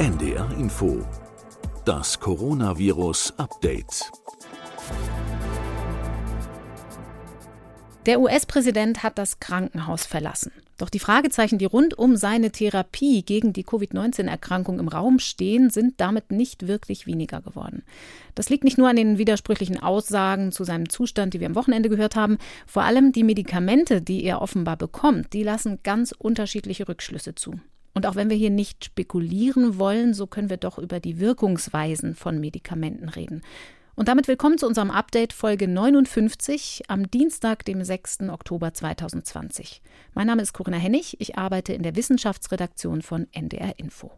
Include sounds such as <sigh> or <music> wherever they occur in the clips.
NDR Info. Das Coronavirus Update. Der US-Präsident hat das Krankenhaus verlassen. Doch die Fragezeichen, die rund um seine Therapie gegen die Covid-19-Erkrankung im Raum stehen, sind damit nicht wirklich weniger geworden. Das liegt nicht nur an den widersprüchlichen Aussagen zu seinem Zustand, die wir am Wochenende gehört haben. Vor allem die Medikamente, die er offenbar bekommt, die lassen ganz unterschiedliche Rückschlüsse zu. Und auch wenn wir hier nicht spekulieren wollen, so können wir doch über die Wirkungsweisen von Medikamenten reden. Und damit willkommen zu unserem Update Folge 59 am Dienstag, dem 6. Oktober 2020. Mein Name ist Corinna Hennig, ich arbeite in der Wissenschaftsredaktion von NDR Info.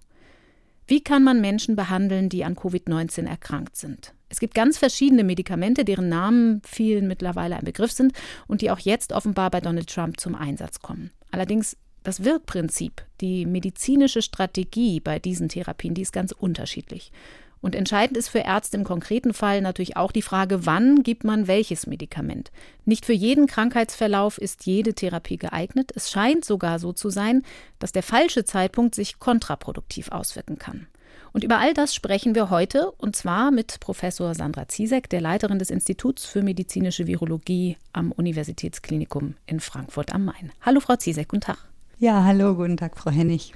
Wie kann man Menschen behandeln, die an Covid-19 erkrankt sind? Es gibt ganz verschiedene Medikamente, deren Namen vielen mittlerweile ein Begriff sind und die auch jetzt offenbar bei Donald Trump zum Einsatz kommen. Allerdings das Wirkprinzip, die medizinische Strategie bei diesen Therapien, die ist ganz unterschiedlich. Und entscheidend ist für Ärzte im konkreten Fall natürlich auch die Frage, wann gibt man welches Medikament. Nicht für jeden Krankheitsverlauf ist jede Therapie geeignet. Es scheint sogar so zu sein, dass der falsche Zeitpunkt sich kontraproduktiv auswirken kann. Und über all das sprechen wir heute, und zwar mit Professor Sandra Ziesek, der Leiterin des Instituts für medizinische Virologie am Universitätsklinikum in Frankfurt am Main. Hallo, Frau Ziesek, guten Tag. Ja, hallo, guten Tag, Frau Hennig.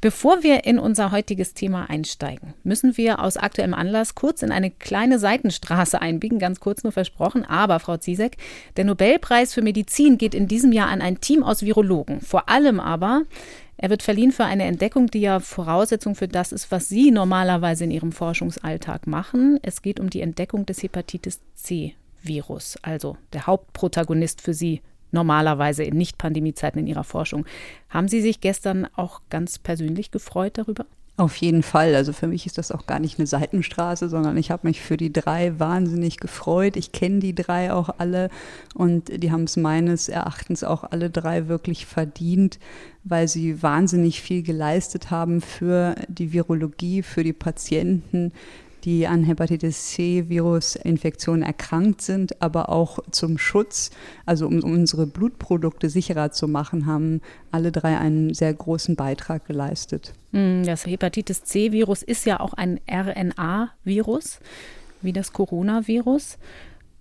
Bevor wir in unser heutiges Thema einsteigen, müssen wir aus aktuellem Anlass kurz in eine kleine Seitenstraße einbiegen, ganz kurz nur versprochen. Aber, Frau Ziesek, der Nobelpreis für Medizin geht in diesem Jahr an ein Team aus Virologen. Vor allem aber, er wird verliehen für eine Entdeckung, die ja Voraussetzung für das ist, was Sie normalerweise in Ihrem Forschungsalltag machen. Es geht um die Entdeckung des Hepatitis C-Virus, also der Hauptprotagonist für Sie normalerweise in Nicht-Pandemie-Zeiten in Ihrer Forschung. Haben Sie sich gestern auch ganz persönlich gefreut darüber? Auf jeden Fall. Also für mich ist das auch gar nicht eine Seitenstraße, sondern ich habe mich für die drei wahnsinnig gefreut. Ich kenne die drei auch alle und die haben es meines Erachtens auch alle drei wirklich verdient, weil sie wahnsinnig viel geleistet haben für die Virologie, für die Patienten, die an Hepatitis C-Virus-Infektionen erkrankt sind, aber auch zum Schutz, also um unsere Blutprodukte sicherer zu machen, haben alle drei einen sehr großen Beitrag geleistet. Hm, das Hepatitis C-Virus ist ja auch ein RNA-Virus, wie das Coronavirus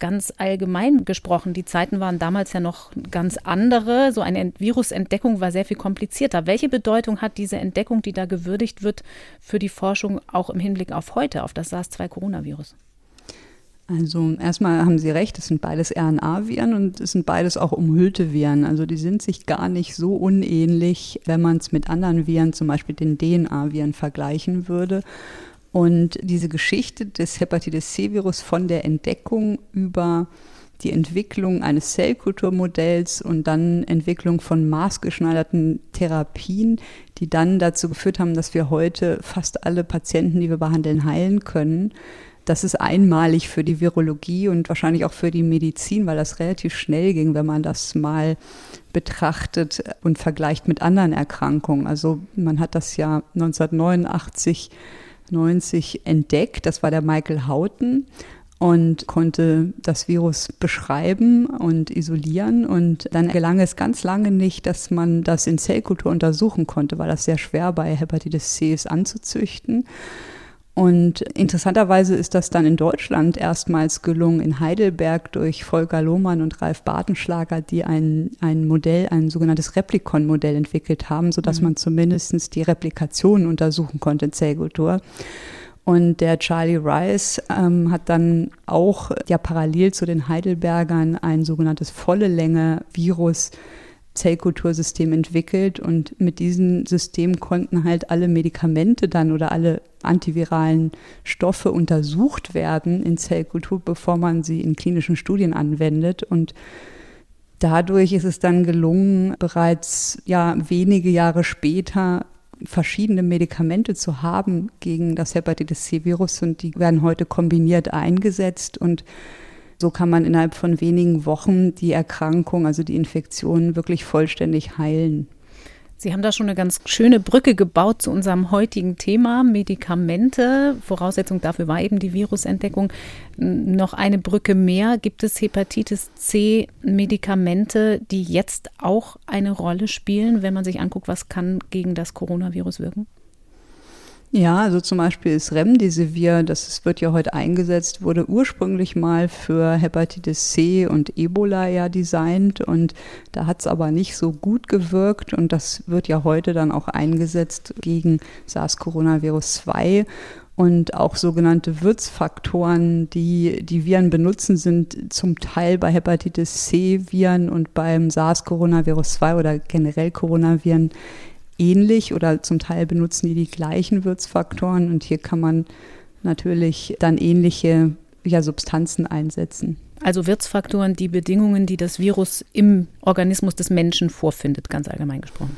ganz allgemein gesprochen. Die Zeiten waren damals ja noch ganz andere. So eine Virusentdeckung war sehr viel komplizierter. Welche Bedeutung hat diese Entdeckung, die da gewürdigt wird, für die Forschung auch im Hinblick auf heute, auf das SARS-2-Coronavirus? Also erstmal haben Sie recht, es sind beides RNA-Viren und es sind beides auch umhüllte Viren. Also die sind sich gar nicht so unähnlich, wenn man es mit anderen Viren, zum Beispiel den DNA-Viren, vergleichen würde. Und diese Geschichte des Hepatitis C-Virus von der Entdeckung über die Entwicklung eines Zellkulturmodells und dann Entwicklung von maßgeschneiderten Therapien, die dann dazu geführt haben, dass wir heute fast alle Patienten, die wir behandeln, heilen können. Das ist einmalig für die Virologie und wahrscheinlich auch für die Medizin, weil das relativ schnell ging, wenn man das mal betrachtet und vergleicht mit anderen Erkrankungen. Also man hat das ja 1989 90 entdeckt. Das war der Michael Houghton und konnte das Virus beschreiben und isolieren. Und dann gelang es ganz lange nicht, dass man das in Zellkultur untersuchen konnte, weil das sehr schwer bei Hepatitis C ist anzuzüchten. Und interessanterweise ist das dann in Deutschland erstmals gelungen, in Heidelberg durch Volker Lohmann und Ralf Bartenschlager, die ein, ein Modell, ein sogenanntes Replikon-Modell entwickelt haben, sodass mhm. man zumindest die Replikation untersuchen konnte in Zellkultur. Und der Charlie Rice ähm, hat dann auch ja parallel zu den Heidelbergern ein sogenanntes volle Länge Virus Zellkultursystem entwickelt und mit diesem System konnten halt alle Medikamente dann oder alle antiviralen Stoffe untersucht werden in Zellkultur, bevor man sie in klinischen Studien anwendet. Und dadurch ist es dann gelungen, bereits ja wenige Jahre später verschiedene Medikamente zu haben gegen das Hepatitis C-Virus. Und die werden heute kombiniert eingesetzt. Und so kann man innerhalb von wenigen Wochen die Erkrankung, also die Infektion, wirklich vollständig heilen. Sie haben da schon eine ganz schöne Brücke gebaut zu unserem heutigen Thema Medikamente. Voraussetzung dafür war eben die Virusentdeckung. Noch eine Brücke mehr. Gibt es Hepatitis C Medikamente, die jetzt auch eine Rolle spielen, wenn man sich anguckt, was kann gegen das Coronavirus wirken? Ja, also zum Beispiel ist Remdesivir, das wird ja heute eingesetzt, wurde ursprünglich mal für Hepatitis C und Ebola ja designt und da hat es aber nicht so gut gewirkt und das wird ja heute dann auch eingesetzt gegen SARS-Coronavirus 2 und auch sogenannte Wirtsfaktoren, die die Viren benutzen, sind zum Teil bei Hepatitis C-Viren und beim SARS-Coronavirus 2 oder generell Coronaviren ähnlich oder zum Teil benutzen die die gleichen Wirtsfaktoren und hier kann man natürlich dann ähnliche ja, Substanzen einsetzen. Also Wirtsfaktoren, die Bedingungen, die das Virus im Organismus des Menschen vorfindet, ganz allgemein gesprochen.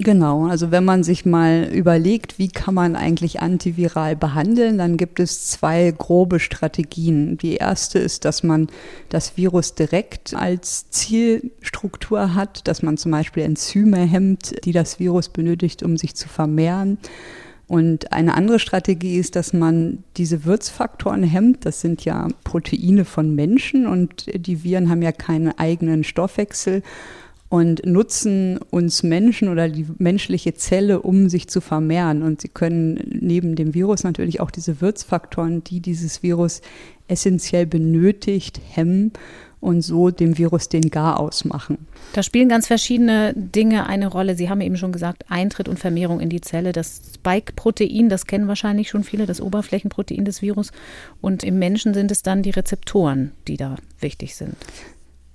Genau, also wenn man sich mal überlegt, wie kann man eigentlich antiviral behandeln, dann gibt es zwei grobe Strategien. Die erste ist, dass man das Virus direkt als Zielstruktur hat, dass man zum Beispiel Enzyme hemmt, die das Virus benötigt, um sich zu vermehren. Und eine andere Strategie ist, dass man diese Wirtsfaktoren hemmt. Das sind ja Proteine von Menschen und die Viren haben ja keinen eigenen Stoffwechsel und nutzen uns Menschen oder die menschliche Zelle, um sich zu vermehren. Und sie können neben dem Virus natürlich auch diese Wirtsfaktoren, die dieses Virus essentiell benötigt, hemmen und so dem Virus den Gar ausmachen. Da spielen ganz verschiedene Dinge eine Rolle. Sie haben eben schon gesagt, Eintritt und Vermehrung in die Zelle. Das Spike-Protein, das kennen wahrscheinlich schon viele, das Oberflächenprotein des Virus. Und im Menschen sind es dann die Rezeptoren, die da wichtig sind.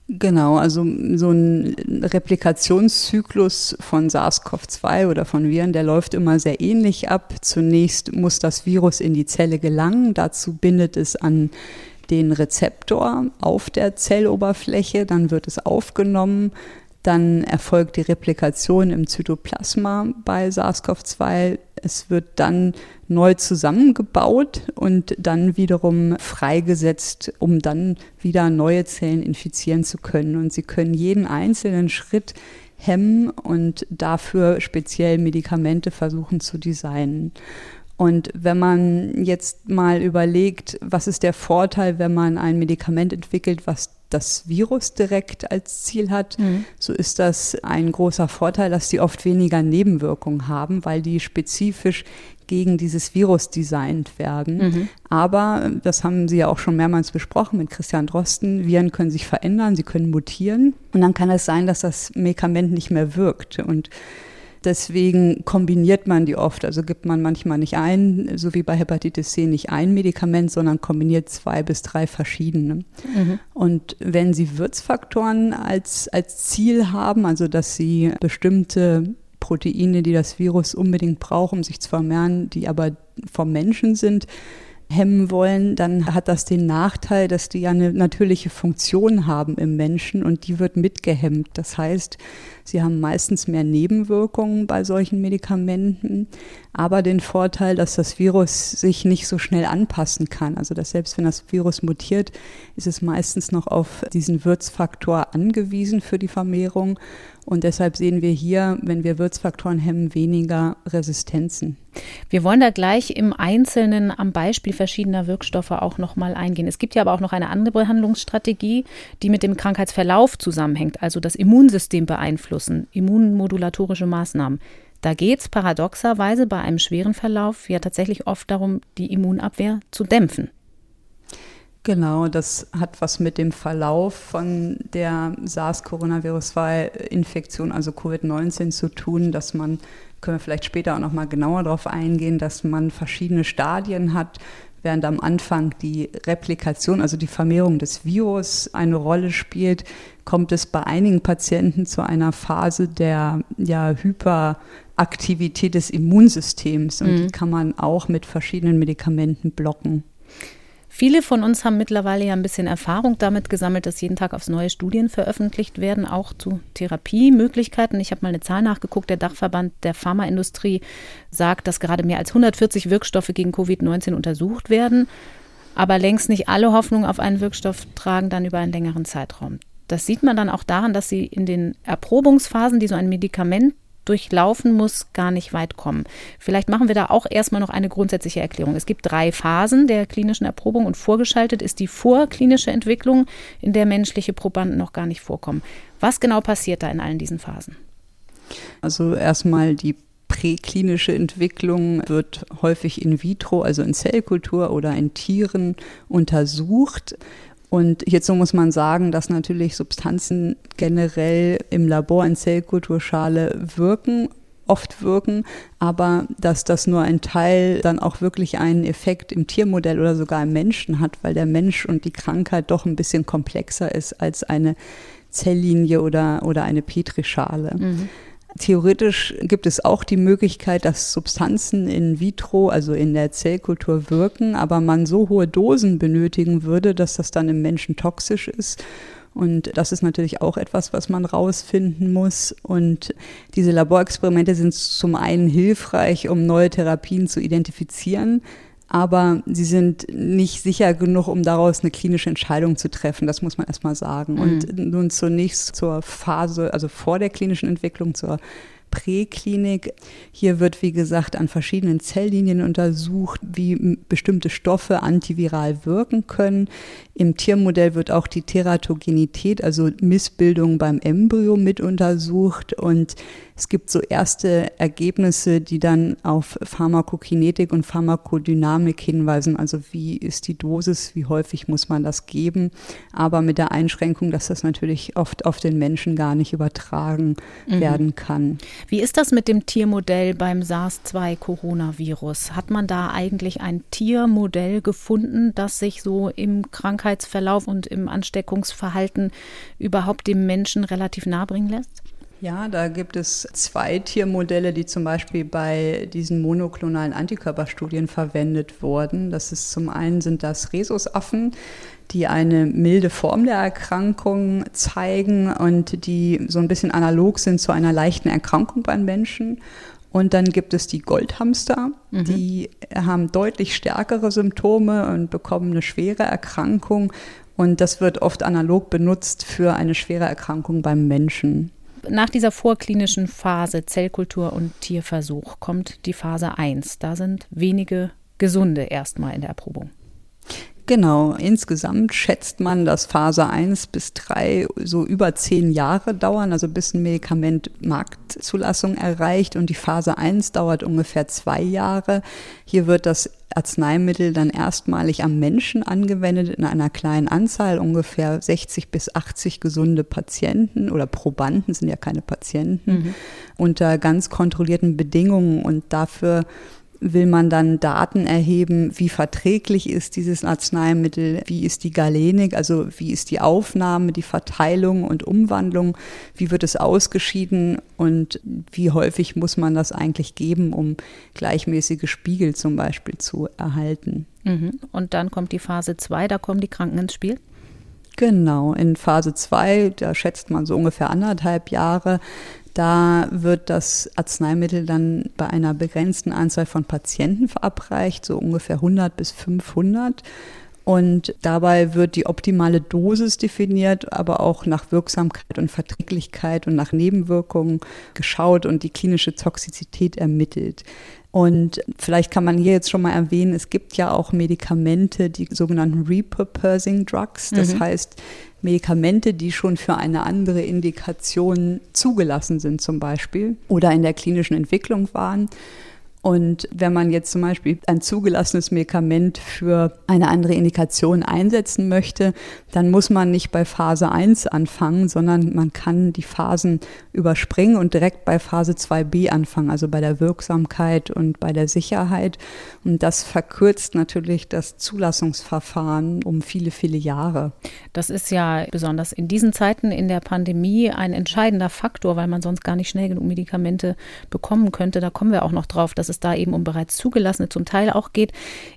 Genau, also so ein Replikationszyklus von SARS-CoV-2 oder von Viren, der läuft immer sehr ähnlich ab. Zunächst muss das Virus in die Zelle gelangen, dazu bindet es an den Rezeptor auf der Zelloberfläche, dann wird es aufgenommen, dann erfolgt die Replikation im Zytoplasma bei SARS-CoV-2. Es wird dann neu zusammengebaut und dann wiederum freigesetzt, um dann wieder neue Zellen infizieren zu können. Und sie können jeden einzelnen Schritt hemmen und dafür speziell Medikamente versuchen zu designen. Und wenn man jetzt mal überlegt, was ist der Vorteil, wenn man ein Medikament entwickelt, was das Virus direkt als Ziel hat, mhm. so ist das ein großer Vorteil, dass die oft weniger Nebenwirkungen haben, weil die spezifisch gegen dieses Virus designt werden. Mhm. Aber, das haben Sie ja auch schon mehrmals besprochen mit Christian Drosten, Viren können sich verändern, sie können mutieren und dann kann es sein, dass das Medikament nicht mehr wirkt. Und Deswegen kombiniert man die oft. Also gibt man manchmal nicht ein, so wie bei Hepatitis C, nicht ein Medikament, sondern kombiniert zwei bis drei verschiedene. Mhm. Und wenn Sie Wirtsfaktoren als, als Ziel haben, also dass Sie bestimmte Proteine, die das Virus unbedingt braucht, um sich zu vermehren, die aber vom Menschen sind, hemmen wollen, dann hat das den Nachteil, dass die ja eine natürliche Funktion haben im Menschen und die wird mitgehemmt. Das heißt, sie haben meistens mehr Nebenwirkungen bei solchen Medikamenten, aber den Vorteil, dass das Virus sich nicht so schnell anpassen kann. Also dass selbst wenn das Virus mutiert, ist es meistens noch auf diesen Wirtsfaktor angewiesen für die Vermehrung. Und deshalb sehen wir hier, wenn wir Wirtsfaktoren hemmen, weniger Resistenzen. Wir wollen da gleich im Einzelnen am Beispiel verschiedener Wirkstoffe auch nochmal eingehen. Es gibt ja aber auch noch eine andere Behandlungsstrategie, die mit dem Krankheitsverlauf zusammenhängt, also das Immunsystem beeinflussen, immunmodulatorische Maßnahmen. Da geht es paradoxerweise bei einem schweren Verlauf ja tatsächlich oft darum, die Immunabwehr zu dämpfen. Genau, das hat was mit dem Verlauf von der SARS-Coronavirus-2-Infektion, also Covid-19 zu tun, dass man, können wir vielleicht später auch noch mal genauer darauf eingehen, dass man verschiedene Stadien hat, während am Anfang die Replikation, also die Vermehrung des Virus eine Rolle spielt, kommt es bei einigen Patienten zu einer Phase der ja, Hyperaktivität des Immunsystems und mhm. die kann man auch mit verschiedenen Medikamenten blocken. Viele von uns haben mittlerweile ja ein bisschen Erfahrung damit gesammelt, dass jeden Tag aufs neue Studien veröffentlicht werden, auch zu Therapiemöglichkeiten. Ich habe mal eine Zahl nachgeguckt. Der Dachverband der Pharmaindustrie sagt, dass gerade mehr als 140 Wirkstoffe gegen Covid-19 untersucht werden. Aber längst nicht alle Hoffnung auf einen Wirkstoff tragen dann über einen längeren Zeitraum. Das sieht man dann auch daran, dass sie in den Erprobungsphasen, die so ein Medikament durchlaufen muss, gar nicht weit kommen. Vielleicht machen wir da auch erstmal noch eine grundsätzliche Erklärung. Es gibt drei Phasen der klinischen Erprobung und vorgeschaltet ist die vorklinische Entwicklung, in der menschliche Probanden noch gar nicht vorkommen. Was genau passiert da in allen diesen Phasen? Also erstmal die präklinische Entwicklung wird häufig in vitro, also in Zellkultur oder in Tieren untersucht. Und hierzu muss man sagen, dass natürlich Substanzen generell im Labor in Zellkulturschale wirken, oft wirken, aber dass das nur ein Teil dann auch wirklich einen Effekt im Tiermodell oder sogar im Menschen hat, weil der Mensch und die Krankheit doch ein bisschen komplexer ist als eine Zelllinie oder, oder eine Petrischale. Mhm. Theoretisch gibt es auch die Möglichkeit, dass Substanzen in vitro, also in der Zellkultur wirken, aber man so hohe Dosen benötigen würde, dass das dann im Menschen toxisch ist. Und das ist natürlich auch etwas, was man rausfinden muss. Und diese Laborexperimente sind zum einen hilfreich, um neue Therapien zu identifizieren aber sie sind nicht sicher genug, um daraus eine klinische Entscheidung zu treffen. Das muss man erstmal sagen. Mhm. Und nun zunächst zur Phase, also vor der klinischen Entwicklung, zur Präklinik. Hier wird, wie gesagt, an verschiedenen Zelllinien untersucht, wie bestimmte Stoffe antiviral wirken können. Im Tiermodell wird auch die Teratogenität, also Missbildung beim Embryo mit untersucht und es gibt so erste Ergebnisse, die dann auf Pharmakokinetik und Pharmakodynamik hinweisen. Also wie ist die Dosis, wie häufig muss man das geben, aber mit der Einschränkung, dass das natürlich oft auf den Menschen gar nicht übertragen mhm. werden kann. Wie ist das mit dem Tiermodell beim SARS-2-Coronavirus? Hat man da eigentlich ein Tiermodell gefunden, das sich so im Krankheitsverlauf und im Ansteckungsverhalten überhaupt dem Menschen relativ nahe bringen lässt? Ja, da gibt es zwei Tiermodelle, die zum Beispiel bei diesen monoklonalen Antikörperstudien verwendet wurden. Das ist zum einen sind das Rhesusaffen, die eine milde Form der Erkrankung zeigen und die so ein bisschen analog sind zu einer leichten Erkrankung beim Menschen. Und dann gibt es die Goldhamster, mhm. die haben deutlich stärkere Symptome und bekommen eine schwere Erkrankung. Und das wird oft analog benutzt für eine schwere Erkrankung beim Menschen. Nach dieser vorklinischen Phase Zellkultur und Tierversuch kommt die Phase 1. Da sind wenige Gesunde erstmal in der Erprobung. Genau, insgesamt schätzt man, dass Phase 1 bis 3 so über zehn Jahre dauern, also bis ein Medikament Marktzulassung erreicht und die Phase 1 dauert ungefähr zwei Jahre. Hier wird das Arzneimittel dann erstmalig am Menschen angewendet in einer kleinen Anzahl, ungefähr 60 bis 80 gesunde Patienten oder Probanden sind ja keine Patienten, mhm. unter ganz kontrollierten Bedingungen und dafür will man dann Daten erheben, wie verträglich ist dieses Arzneimittel, wie ist die Galenik, also wie ist die Aufnahme, die Verteilung und Umwandlung, wie wird es ausgeschieden und wie häufig muss man das eigentlich geben, um gleichmäßige Spiegel zum Beispiel zu erhalten. Mhm. Und dann kommt die Phase 2, da kommen die Kranken ins Spiel? Genau, in Phase 2, da schätzt man so ungefähr anderthalb Jahre, da wird das Arzneimittel dann bei einer begrenzten Anzahl von Patienten verabreicht, so ungefähr 100 bis 500. Und dabei wird die optimale Dosis definiert, aber auch nach Wirksamkeit und Verträglichkeit und nach Nebenwirkungen geschaut und die klinische Toxizität ermittelt. Und vielleicht kann man hier jetzt schon mal erwähnen, es gibt ja auch Medikamente, die sogenannten Repurposing Drugs. Das mhm. heißt, Medikamente, die schon für eine andere Indikation zugelassen sind zum Beispiel oder in der klinischen Entwicklung waren. Und wenn man jetzt zum Beispiel ein zugelassenes Medikament für eine andere Indikation einsetzen möchte, dann muss man nicht bei Phase 1 anfangen, sondern man kann die Phasen überspringen und direkt bei Phase 2b anfangen, also bei der Wirksamkeit und bei der Sicherheit. Und das verkürzt natürlich das Zulassungsverfahren um viele, viele Jahre. Das ist ja besonders in diesen Zeiten in der Pandemie ein entscheidender Faktor, weil man sonst gar nicht schnell genug Medikamente bekommen könnte. Da kommen wir auch noch drauf, dass es da eben um bereits zugelassene zum Teil auch geht.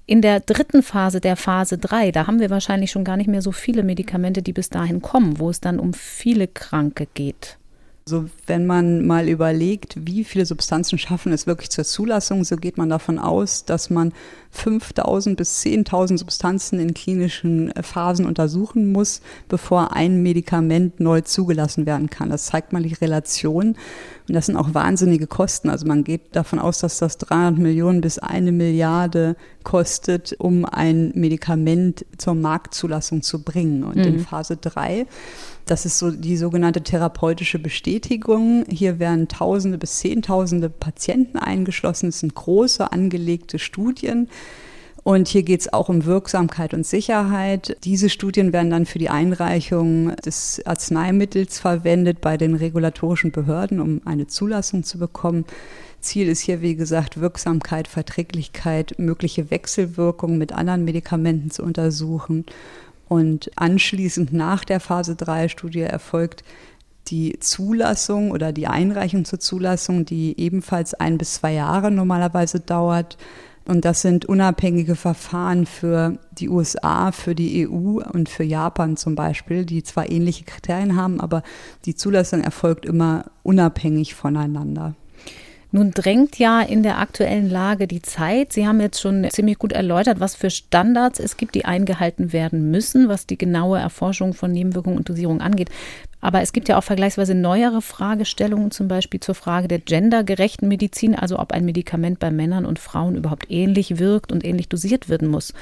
In der dritten Phase, der Phase 3, da haben wir wahrscheinlich schon gar nicht mehr so viele Medikamente, die bis dahin kommen, wo es dann um viele Kranke geht. Also wenn man mal überlegt, wie viele Substanzen schaffen es wirklich zur Zulassung, so geht man davon aus, dass man 5000 bis 10.000 Substanzen in klinischen äh, Phasen untersuchen muss, bevor ein Medikament neu zugelassen werden kann. Das zeigt mal die Relation. Und das sind auch wahnsinnige Kosten. Also man geht davon aus, dass das 300 Millionen bis eine Milliarde kostet, um ein Medikament zur Marktzulassung zu bringen. Und mhm. in Phase 3 Das ist so die sogenannte therapeutische Bestätigung. Hier werden Tausende bis Zehntausende Patienten eingeschlossen. Es sind große angelegte Studien. Und hier geht es auch um Wirksamkeit und Sicherheit. Diese Studien werden dann für die Einreichung des Arzneimittels verwendet bei den regulatorischen Behörden, um eine Zulassung zu bekommen. Ziel ist hier, wie gesagt, Wirksamkeit, Verträglichkeit, mögliche Wechselwirkungen mit anderen Medikamenten zu untersuchen. Und anschließend nach der Phase 3 Studie erfolgt die Zulassung oder die Einreichung zur Zulassung, die ebenfalls ein bis zwei Jahre normalerweise dauert. Und das sind unabhängige Verfahren für die USA, für die EU und für Japan zum Beispiel, die zwar ähnliche Kriterien haben, aber die Zulassung erfolgt immer unabhängig voneinander. Nun drängt ja in der aktuellen Lage die Zeit. Sie haben jetzt schon ziemlich gut erläutert, was für Standards es gibt, die eingehalten werden müssen, was die genaue Erforschung von Nebenwirkungen und Dosierung angeht. Aber es gibt ja auch vergleichsweise neuere Fragestellungen, zum Beispiel zur Frage der gendergerechten Medizin, also ob ein Medikament bei Männern und Frauen überhaupt ähnlich wirkt und ähnlich dosiert werden muss.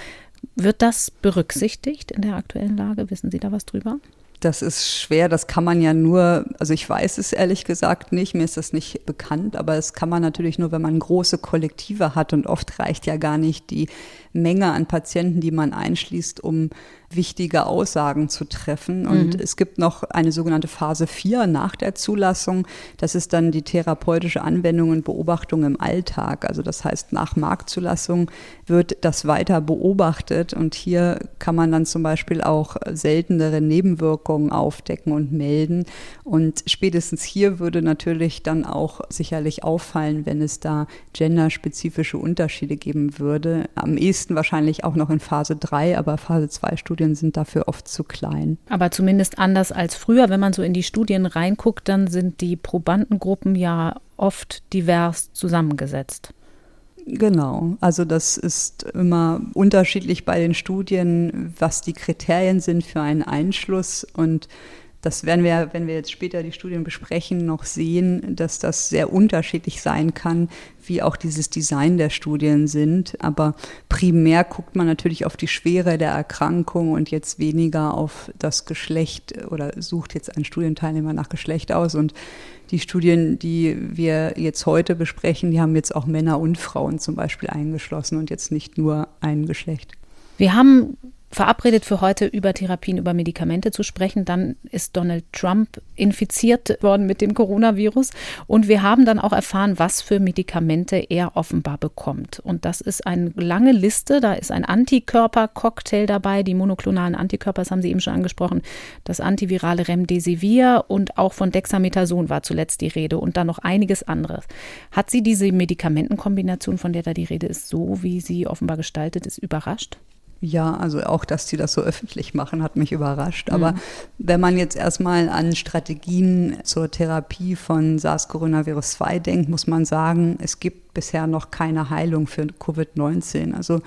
Wird das berücksichtigt in der aktuellen Lage? Wissen Sie da was drüber? Das ist schwer, das kann man ja nur, also ich weiß es ehrlich gesagt nicht, mir ist das nicht bekannt, aber es kann man natürlich nur, wenn man große Kollektive hat und oft reicht ja gar nicht die Menge an Patienten, die man einschließt, um wichtige Aussagen zu treffen. Und mhm. es gibt noch eine sogenannte Phase 4 nach der Zulassung. Das ist dann die therapeutische Anwendung und Beobachtung im Alltag. Also das heißt, nach Marktzulassung wird das weiter beobachtet. Und hier kann man dann zum Beispiel auch seltenere Nebenwirkungen aufdecken und melden. Und spätestens hier würde natürlich dann auch sicherlich auffallen, wenn es da genderspezifische Unterschiede geben würde. Am ehesten wahrscheinlich auch noch in Phase 3, aber Phase 2 Studien Studien sind dafür oft zu klein. Aber zumindest anders als früher. Wenn man so in die Studien reinguckt, dann sind die Probandengruppen ja oft divers zusammengesetzt. Genau, also das ist immer unterschiedlich bei den Studien, was die Kriterien sind für einen Einschluss und das werden wir, wenn wir jetzt später die Studien besprechen, noch sehen, dass das sehr unterschiedlich sein kann, wie auch dieses Design der Studien sind. Aber primär guckt man natürlich auf die Schwere der Erkrankung und jetzt weniger auf das Geschlecht oder sucht jetzt einen Studienteilnehmer nach Geschlecht aus. Und die Studien, die wir jetzt heute besprechen, die haben jetzt auch Männer und Frauen zum Beispiel eingeschlossen und jetzt nicht nur ein Geschlecht. Wir haben verabredet für heute über Therapien, über Medikamente zu sprechen. Dann ist Donald Trump infiziert worden mit dem Coronavirus und wir haben dann auch erfahren, was für Medikamente er offenbar bekommt. Und das ist eine lange Liste. Da ist ein Antikörper-Cocktail dabei, die monoklonalen Antikörper, das haben Sie eben schon angesprochen, das antivirale Remdesivir und auch von Dexamethason war zuletzt die Rede und dann noch einiges anderes. Hat Sie diese Medikamentenkombination, von der da die Rede ist, so wie sie offenbar gestaltet ist, überrascht? Ja, also auch, dass die das so öffentlich machen, hat mich überrascht. Aber mhm. wenn man jetzt erstmal an Strategien zur Therapie von SARS-Coronavirus 2 denkt, muss man sagen, es gibt bisher noch keine Heilung für Covid-19. Also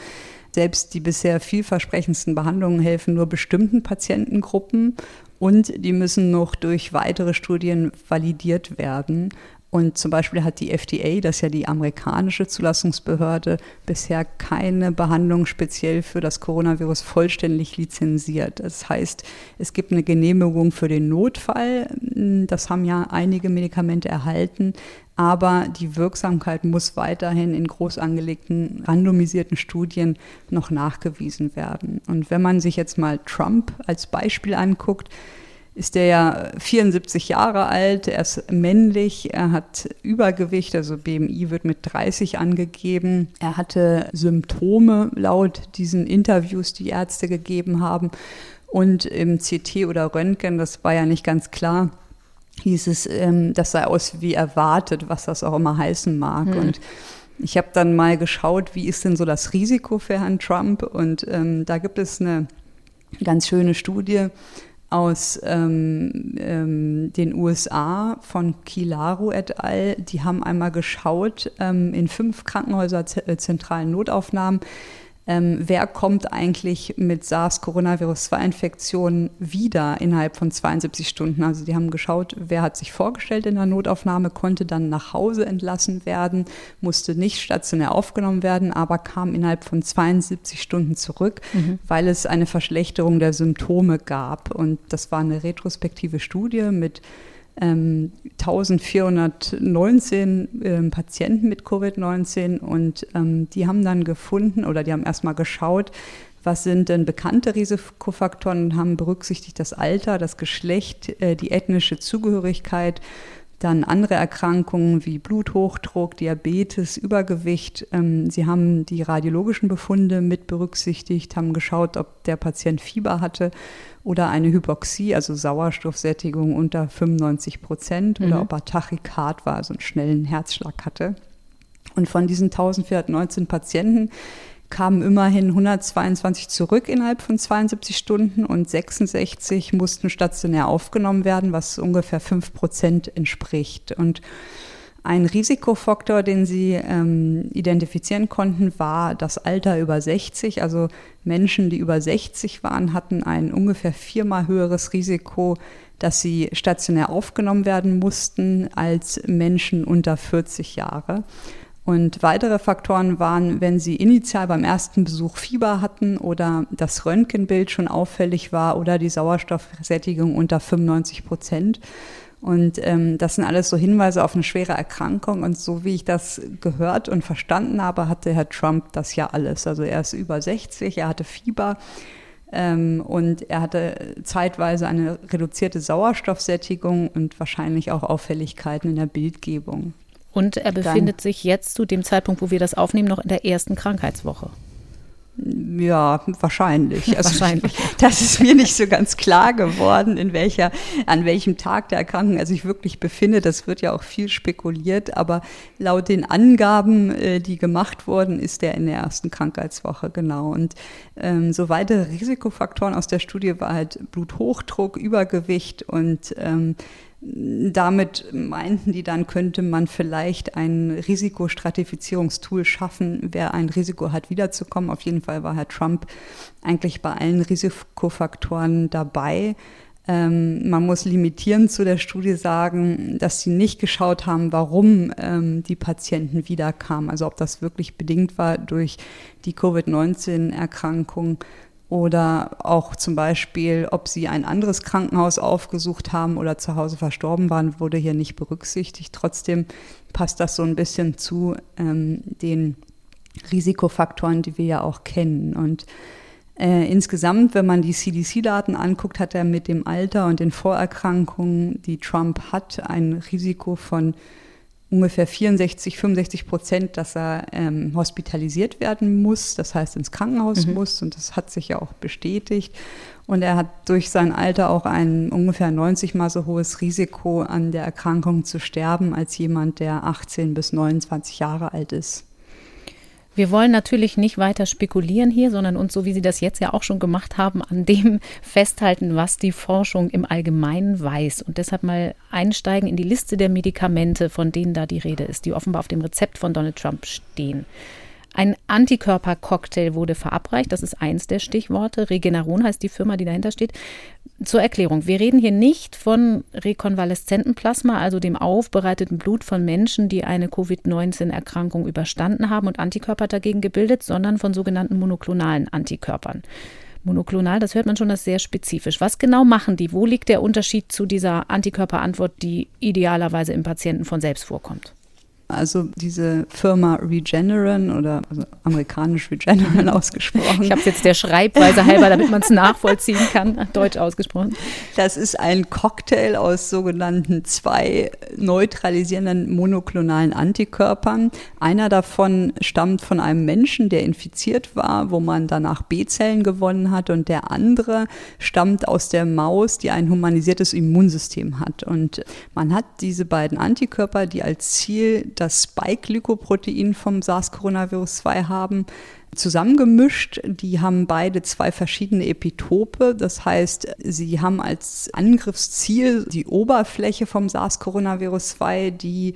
selbst die bisher vielversprechendsten Behandlungen helfen nur bestimmten Patientengruppen und die müssen noch durch weitere Studien validiert werden. Und zum Beispiel hat die FDA, das ist ja die amerikanische Zulassungsbehörde, bisher keine Behandlung speziell für das Coronavirus vollständig lizenziert. Das heißt, es gibt eine Genehmigung für den Notfall. Das haben ja einige Medikamente erhalten. Aber die Wirksamkeit muss weiterhin in groß angelegten, randomisierten Studien noch nachgewiesen werden. Und wenn man sich jetzt mal Trump als Beispiel anguckt, ist der ja 74 Jahre alt, er ist männlich, er hat Übergewicht, also BMI wird mit 30 angegeben. Er hatte Symptome laut diesen Interviews, die Ärzte gegeben haben. Und im CT oder Röntgen, das war ja nicht ganz klar, hieß es, ähm, das sei aus wie erwartet, was das auch immer heißen mag. Hm. Und ich habe dann mal geschaut, wie ist denn so das Risiko für Herrn Trump? Und ähm, da gibt es eine ganz schöne Studie aus ähm, ähm, den USA von Kilaro et al. Die haben einmal geschaut ähm, in fünf Krankenhäuser äh, zentralen Notaufnahmen, ähm, wer kommt eigentlich mit SARS-Coronavirus-2-Infektionen wieder innerhalb von 72 Stunden. Also die haben geschaut, wer hat sich vorgestellt in der Notaufnahme, konnte dann nach Hause entlassen werden, musste nicht stationär aufgenommen werden, aber kam innerhalb von 72 Stunden zurück, mhm. weil es eine Verschlechterung der Symptome gab. Und das war eine retrospektive Studie mit 1419 ähm, ähm, Patienten mit Covid-19 und ähm, die haben dann gefunden oder die haben erstmal geschaut, was sind denn bekannte Risikofaktoren und haben berücksichtigt das Alter, das Geschlecht, äh, die ethnische Zugehörigkeit, dann andere Erkrankungen wie Bluthochdruck, Diabetes, Übergewicht. Ähm, sie haben die radiologischen Befunde mit berücksichtigt, haben geschaut, ob der Patient Fieber hatte oder eine Hypoxie, also Sauerstoffsättigung unter 95 Prozent, mhm. oder ob er Tachykard war, also einen schnellen Herzschlag hatte. Und von diesen 1419 Patienten kamen immerhin 122 zurück innerhalb von 72 Stunden und 66 mussten stationär aufgenommen werden, was ungefähr 5 Prozent entspricht. Und ein Risikofaktor, den sie ähm, identifizieren konnten, war das Alter über 60. Also Menschen, die über 60 waren, hatten ein ungefähr viermal höheres Risiko, dass sie stationär aufgenommen werden mussten als Menschen unter 40 Jahre. Und weitere Faktoren waren, wenn sie initial beim ersten Besuch Fieber hatten oder das Röntgenbild schon auffällig war oder die Sauerstoffsättigung unter 95 Prozent. Und ähm, das sind alles so Hinweise auf eine schwere Erkrankung. Und so wie ich das gehört und verstanden habe, hatte Herr Trump das ja alles. Also er ist über 60, er hatte Fieber ähm, und er hatte zeitweise eine reduzierte Sauerstoffsättigung und wahrscheinlich auch Auffälligkeiten in der Bildgebung. Und er befindet Dann, sich jetzt zu dem Zeitpunkt, wo wir das aufnehmen, noch in der ersten Krankheitswoche. Ja, wahrscheinlich. Also, wahrscheinlich. <laughs> Das ist mir nicht so ganz klar geworden, in welcher, an welchem Tag der Erkrankung er sich wirklich befindet. Das wird ja auch viel spekuliert, aber laut den Angaben, äh, die gemacht wurden, ist er in der ersten Krankheitswoche, genau. Und ähm, so weitere Risikofaktoren aus der Studie war halt Bluthochdruck, Übergewicht und ähm, damit meinten die dann, könnte man vielleicht ein Risikostratifizierungstool schaffen, wer ein Risiko hat, wiederzukommen. Auf jeden Fall war Herr Trump eigentlich bei allen Risikofaktoren dabei. Ähm, man muss limitierend zu der Studie sagen, dass sie nicht geschaut haben, warum ähm, die Patienten wiederkamen. Also ob das wirklich bedingt war durch die Covid-19-Erkrankung oder auch zum Beispiel, ob sie ein anderes Krankenhaus aufgesucht haben oder zu Hause verstorben waren, wurde hier nicht berücksichtigt. Trotzdem passt das so ein bisschen zu ähm, den Risikofaktoren, die wir ja auch kennen. Und äh, insgesamt, wenn man die CDC-Daten anguckt, hat er mit dem Alter und den Vorerkrankungen, die Trump hat, ein Risiko von ungefähr 64, 65 Prozent, dass er ähm, hospitalisiert werden muss, das heißt ins Krankenhaus mhm. muss und das hat sich ja auch bestätigt. Und er hat durch sein Alter auch ein ungefähr 90 mal so hohes Risiko an der Erkrankung zu sterben als jemand, der 18 bis 29 Jahre alt ist. Wir wollen natürlich nicht weiter spekulieren hier, sondern uns, so wie Sie das jetzt ja auch schon gemacht haben, an dem <laughs> festhalten, was die Forschung im Allgemeinen weiß. Und deshalb mal einsteigen in die Liste der Medikamente, von denen da die Rede ist, die offenbar auf dem Rezept von Donald Trump stehen. Ein Antikörpercocktail wurde verabreicht, das ist eins der Stichworte. Regeneron heißt die Firma, die dahinter steht. Zur Erklärung, wir reden hier nicht von Rekonvaleszentenplasma, also dem aufbereiteten Blut von Menschen, die eine Covid-19-Erkrankung überstanden haben und Antikörper dagegen gebildet, sondern von sogenannten monoklonalen Antikörpern. Monoklonal, das hört man schon, das ist sehr spezifisch. Was genau machen die? Wo liegt der Unterschied zu dieser Antikörperantwort, die idealerweise im Patienten von selbst vorkommt? Also diese Firma Regeneron oder also amerikanisch Regeneron <laughs> ausgesprochen. Ich habe es jetzt der Schreibweise halber, damit man es nachvollziehen kann, deutsch ausgesprochen. Das ist ein Cocktail aus sogenannten zwei neutralisierenden monoklonalen Antikörpern. Einer davon stammt von einem Menschen, der infiziert war, wo man danach B-Zellen gewonnen hat und der andere stammt aus der Maus, die ein humanisiertes Immunsystem hat. Und man hat diese beiden Antikörper, die als Ziel das Spike-Glykoprotein vom SARS-Coronavirus-2 haben, zusammengemischt. Die haben beide zwei verschiedene Epitope. Das heißt, sie haben als Angriffsziel die Oberfläche vom SARS-Coronavirus 2, die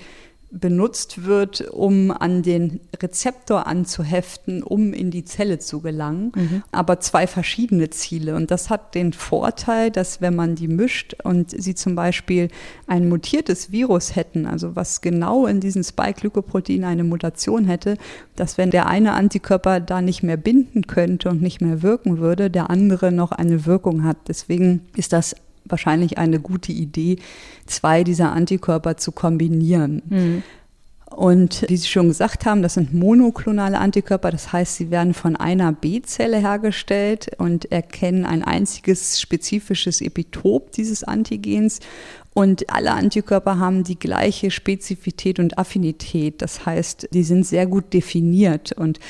benutzt wird, um an den Rezeptor anzuheften, um in die Zelle zu gelangen, mhm. aber zwei verschiedene Ziele. Und das hat den Vorteil, dass wenn man die mischt und sie zum Beispiel ein mutiertes Virus hätten, also was genau in diesem Spike-Glykoprotein eine Mutation hätte, dass wenn der eine Antikörper da nicht mehr binden könnte und nicht mehr wirken würde, der andere noch eine Wirkung hat. Deswegen ist das wahrscheinlich eine gute Idee, zwei dieser Antikörper zu kombinieren. Mhm. Und wie Sie schon gesagt haben, das sind monoklonale Antikörper, das heißt, sie werden von einer B-Zelle hergestellt und erkennen ein einziges spezifisches Epitop dieses Antigens. Und alle Antikörper haben die gleiche Spezifität und Affinität. Das heißt, die sind sehr gut definiert. Und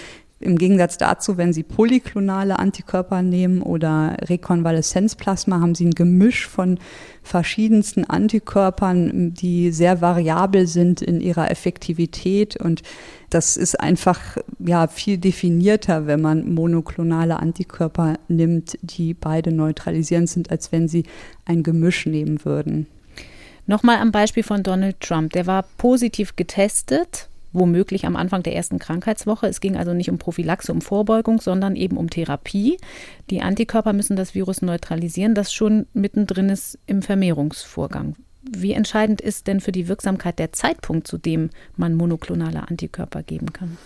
im Gegensatz dazu, wenn Sie polyklonale Antikörper nehmen oder Rekonvaleszenzplasma, haben Sie ein Gemisch von verschiedensten Antikörpern, die sehr variabel sind in ihrer Effektivität und das ist einfach ja viel definierter, wenn man monoklonale Antikörper nimmt, die beide neutralisierend sind, als wenn Sie ein Gemisch nehmen würden. Nochmal am Beispiel von Donald Trump. Der war positiv getestet womöglich am Anfang der ersten Krankheitswoche. Es ging also nicht um Prophylaxe, um Vorbeugung, sondern eben um Therapie. Die Antikörper müssen das Virus neutralisieren, das schon mittendrin ist im Vermehrungsvorgang. Wie entscheidend ist denn für die Wirksamkeit der Zeitpunkt, zu dem man monoklonale Antikörper geben kann?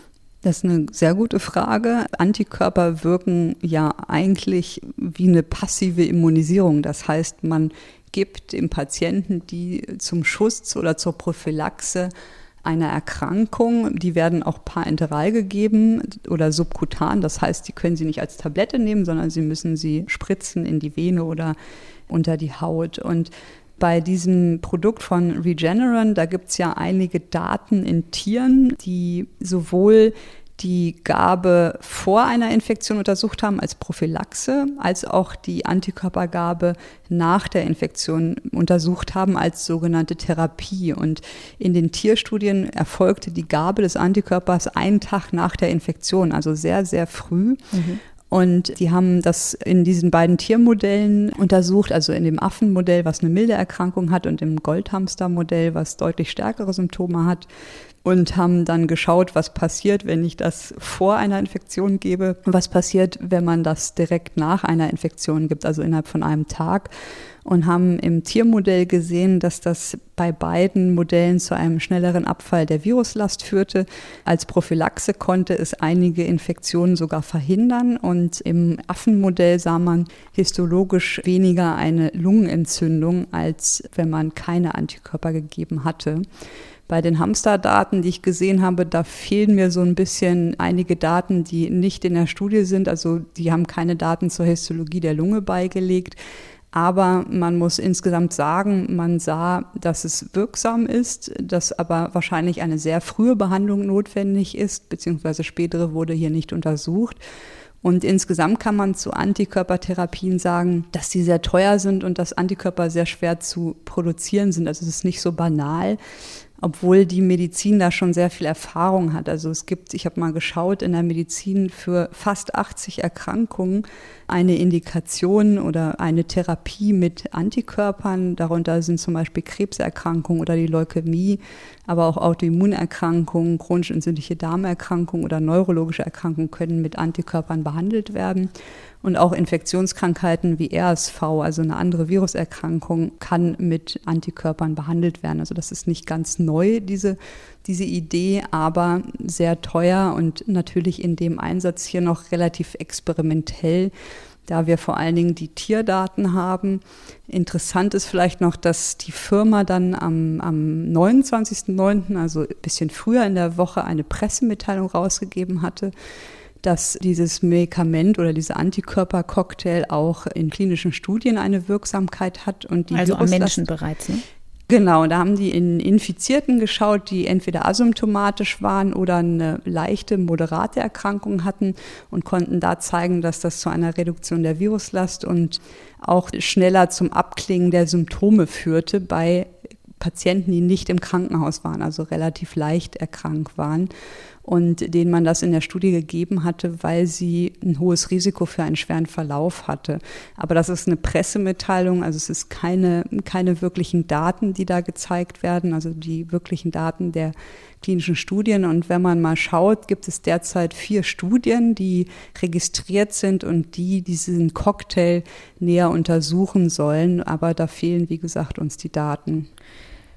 Das ist eine sehr gute Frage. Antikörper wirken ja eigentlich wie eine passive Immunisierung. Das heißt, man gibt dem Patienten die zum Schutz oder zur Prophylaxe einer Erkrankung. Die werden auch parenteral gegeben oder subkutan. Das heißt, die können Sie nicht als Tablette nehmen, sondern Sie müssen sie spritzen in die Vene oder unter die Haut. Und bei diesem Produkt von Regeneron, da gibt es ja einige Daten in Tieren, die sowohl die Gabe vor einer Infektion untersucht haben als Prophylaxe, als auch die Antikörpergabe nach der Infektion untersucht haben als sogenannte Therapie. Und in den Tierstudien erfolgte die Gabe des Antikörpers einen Tag nach der Infektion, also sehr, sehr früh. Mhm. Und die haben das in diesen beiden Tiermodellen untersucht, also in dem Affenmodell, was eine milde Erkrankung hat, und im Goldhamstermodell, was deutlich stärkere Symptome hat und haben dann geschaut, was passiert, wenn ich das vor einer Infektion gebe, was passiert, wenn man das direkt nach einer Infektion gibt, also innerhalb von einem Tag und haben im Tiermodell gesehen, dass das bei beiden Modellen zu einem schnelleren Abfall der Viruslast führte. Als Prophylaxe konnte es einige Infektionen sogar verhindern und im Affenmodell sah man histologisch weniger eine Lungenentzündung, als wenn man keine Antikörper gegeben hatte. Bei den Hamsterdaten, die ich gesehen habe, da fehlen mir so ein bisschen einige Daten, die nicht in der Studie sind. Also die haben keine Daten zur Histologie der Lunge beigelegt. Aber man muss insgesamt sagen, man sah, dass es wirksam ist, dass aber wahrscheinlich eine sehr frühe Behandlung notwendig ist, beziehungsweise spätere wurde hier nicht untersucht. Und insgesamt kann man zu Antikörpertherapien sagen, dass sie sehr teuer sind und dass Antikörper sehr schwer zu produzieren sind. Also es ist nicht so banal obwohl die Medizin da schon sehr viel Erfahrung hat. Also es gibt, ich habe mal geschaut, in der Medizin für fast 80 Erkrankungen eine Indikation oder eine Therapie mit Antikörpern. Darunter sind zum Beispiel Krebserkrankungen oder die Leukämie, aber auch Autoimmunerkrankungen, chronisch entzündliche Darmerkrankungen oder neurologische Erkrankungen können mit Antikörpern behandelt werden. Und auch Infektionskrankheiten wie RSV, also eine andere Viruserkrankung, kann mit Antikörpern behandelt werden. Also das ist nicht ganz neu, diese, diese Idee, aber sehr teuer und natürlich in dem Einsatz hier noch relativ experimentell da wir vor allen Dingen die Tierdaten haben. Interessant ist vielleicht noch, dass die Firma dann am, am 29.09., also ein bisschen früher in der Woche, eine Pressemitteilung rausgegeben hatte, dass dieses Medikament oder diese Antikörpercocktail auch in klinischen Studien eine Wirksamkeit hat und die also am Menschen bereits. Ne? Genau, da haben die in Infizierten geschaut, die entweder asymptomatisch waren oder eine leichte, moderate Erkrankung hatten und konnten da zeigen, dass das zu einer Reduktion der Viruslast und auch schneller zum Abklingen der Symptome führte bei Patienten, die nicht im Krankenhaus waren, also relativ leicht erkrankt waren und denen man das in der Studie gegeben hatte, weil sie ein hohes Risiko für einen schweren Verlauf hatte. Aber das ist eine Pressemitteilung, also es ist keine, keine wirklichen Daten, die da gezeigt werden, also die wirklichen Daten der klinischen Studien. Und wenn man mal schaut, gibt es derzeit vier Studien, die registriert sind und die diesen Cocktail näher untersuchen sollen. Aber da fehlen, wie gesagt, uns die Daten.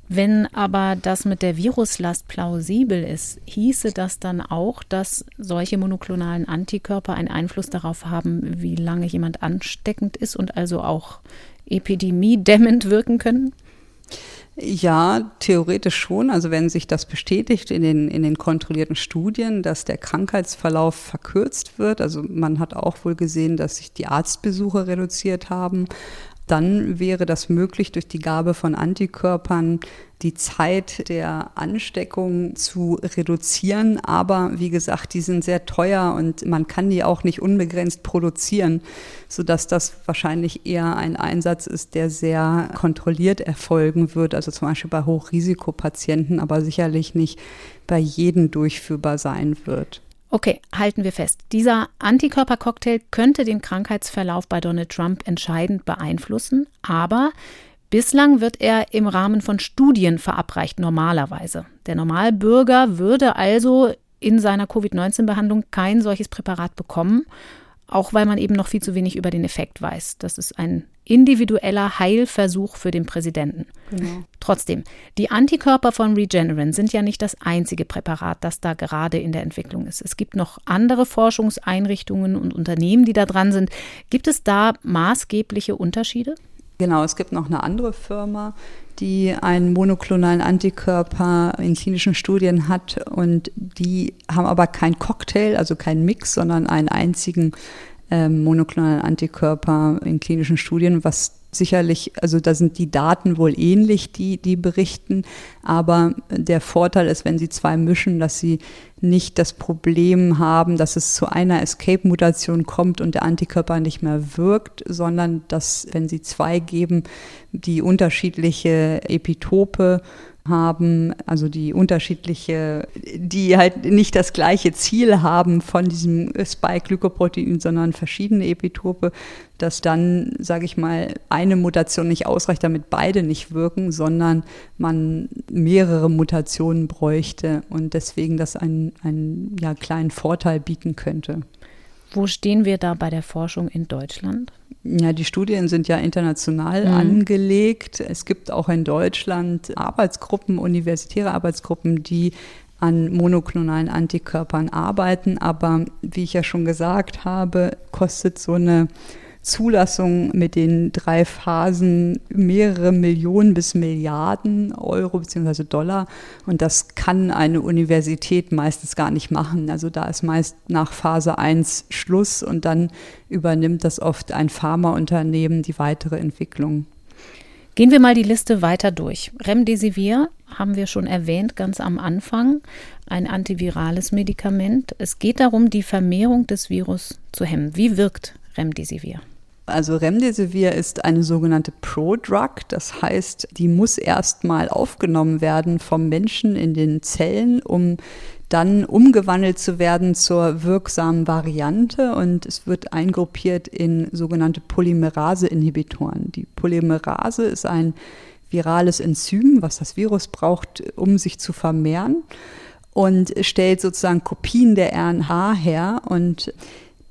Wenn aber das mit der Viruslast plausibel ist, hieße das dann auch, dass solche monoklonalen Antikörper einen Einfluss darauf haben, wie lange jemand ansteckend ist und also auch epidemiedämmend wirken können? Ja, theoretisch schon. Also wenn sich das bestätigt in den, in den kontrollierten Studien, dass der Krankheitsverlauf verkürzt wird. Also man hat auch wohl gesehen, dass sich die Arztbesuche reduziert haben dann wäre das möglich, durch die Gabe von Antikörpern die Zeit der Ansteckung zu reduzieren. Aber wie gesagt, die sind sehr teuer und man kann die auch nicht unbegrenzt produzieren, sodass das wahrscheinlich eher ein Einsatz ist, der sehr kontrolliert erfolgen wird. Also zum Beispiel bei Hochrisikopatienten, aber sicherlich nicht bei jedem durchführbar sein wird. Okay, halten wir fest. Dieser Antikörpercocktail könnte den Krankheitsverlauf bei Donald Trump entscheidend beeinflussen, aber bislang wird er im Rahmen von Studien verabreicht normalerweise. Der Normalbürger würde also in seiner Covid-19-Behandlung kein solches Präparat bekommen auch weil man eben noch viel zu wenig über den Effekt weiß. Das ist ein individueller Heilversuch für den Präsidenten. Genau. Trotzdem, die Antikörper von Regeneron sind ja nicht das einzige Präparat, das da gerade in der Entwicklung ist. Es gibt noch andere Forschungseinrichtungen und Unternehmen, die da dran sind. Gibt es da maßgebliche Unterschiede? Genau, es gibt noch eine andere Firma, die einen monoklonalen Antikörper in klinischen Studien hat und die haben aber kein Cocktail, also kein Mix, sondern einen einzigen ähm, monoklonalen Antikörper in klinischen Studien, was sicherlich, also da sind die Daten wohl ähnlich, die, die berichten, aber der Vorteil ist, wenn sie zwei mischen, dass sie nicht das Problem haben, dass es zu einer Escape-Mutation kommt und der Antikörper nicht mehr wirkt, sondern dass, wenn sie zwei geben, die unterschiedliche Epitope haben, also die unterschiedliche, die halt nicht das gleiche Ziel haben von diesem Spike-Glykoprotein, sondern verschiedene Epitope, dass dann, sage ich mal, eine Mutation nicht ausreicht, damit beide nicht wirken, sondern man mehrere Mutationen bräuchte und deswegen das einen, einen ja, kleinen Vorteil bieten könnte. Wo stehen wir da bei der Forschung in Deutschland? Ja, die Studien sind ja international mhm. angelegt. Es gibt auch in Deutschland Arbeitsgruppen, universitäre Arbeitsgruppen, die an monoklonalen Antikörpern arbeiten. Aber wie ich ja schon gesagt habe, kostet so eine Zulassung mit den drei Phasen mehrere Millionen bis Milliarden Euro bzw. Dollar. Und das kann eine Universität meistens gar nicht machen. Also da ist meist nach Phase 1 Schluss und dann übernimmt das oft ein Pharmaunternehmen die weitere Entwicklung. Gehen wir mal die Liste weiter durch. Remdesivir haben wir schon erwähnt ganz am Anfang, ein antivirales Medikament. Es geht darum, die Vermehrung des Virus zu hemmen. Wie wirkt Remdesivir? Also Remdesivir ist eine sogenannte Pro-Drug, das heißt, die muss erstmal aufgenommen werden vom Menschen in den Zellen, um dann umgewandelt zu werden zur wirksamen Variante. Und es wird eingruppiert in sogenannte Polymerase-Inhibitoren. Die Polymerase ist ein virales Enzym, was das Virus braucht, um sich zu vermehren und stellt sozusagen Kopien der RNA her. Und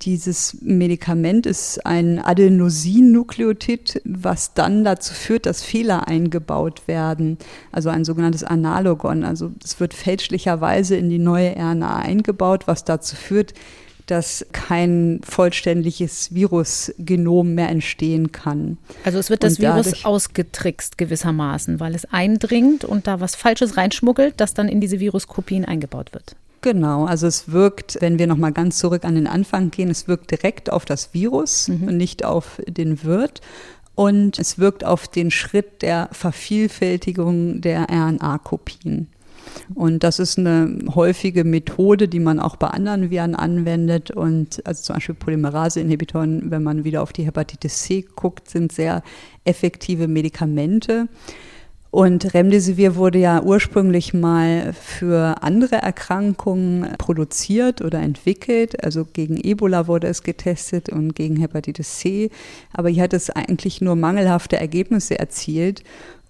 dieses Medikament ist ein Adenosine-Nukleotid, was dann dazu führt, dass Fehler eingebaut werden, also ein sogenanntes Analogon. Also es wird fälschlicherweise in die neue RNA eingebaut, was dazu führt, dass kein vollständiges Virusgenom mehr entstehen kann. Also es wird das Virus ausgetrickst gewissermaßen, weil es eindringt und da was Falsches reinschmuggelt, das dann in diese Viruskopien eingebaut wird. Genau, also es wirkt, wenn wir nochmal ganz zurück an den Anfang gehen, es wirkt direkt auf das Virus mhm. und nicht auf den Wirt. Und es wirkt auf den Schritt der Vervielfältigung der RNA-Kopien. Und das ist eine häufige Methode, die man auch bei anderen Viren anwendet. Und also zum Beispiel Polymerase-Inhibitoren, wenn man wieder auf die Hepatitis C guckt, sind sehr effektive Medikamente. Und Remdesivir wurde ja ursprünglich mal für andere Erkrankungen produziert oder entwickelt. Also gegen Ebola wurde es getestet und gegen Hepatitis C. Aber hier hat es eigentlich nur mangelhafte Ergebnisse erzielt.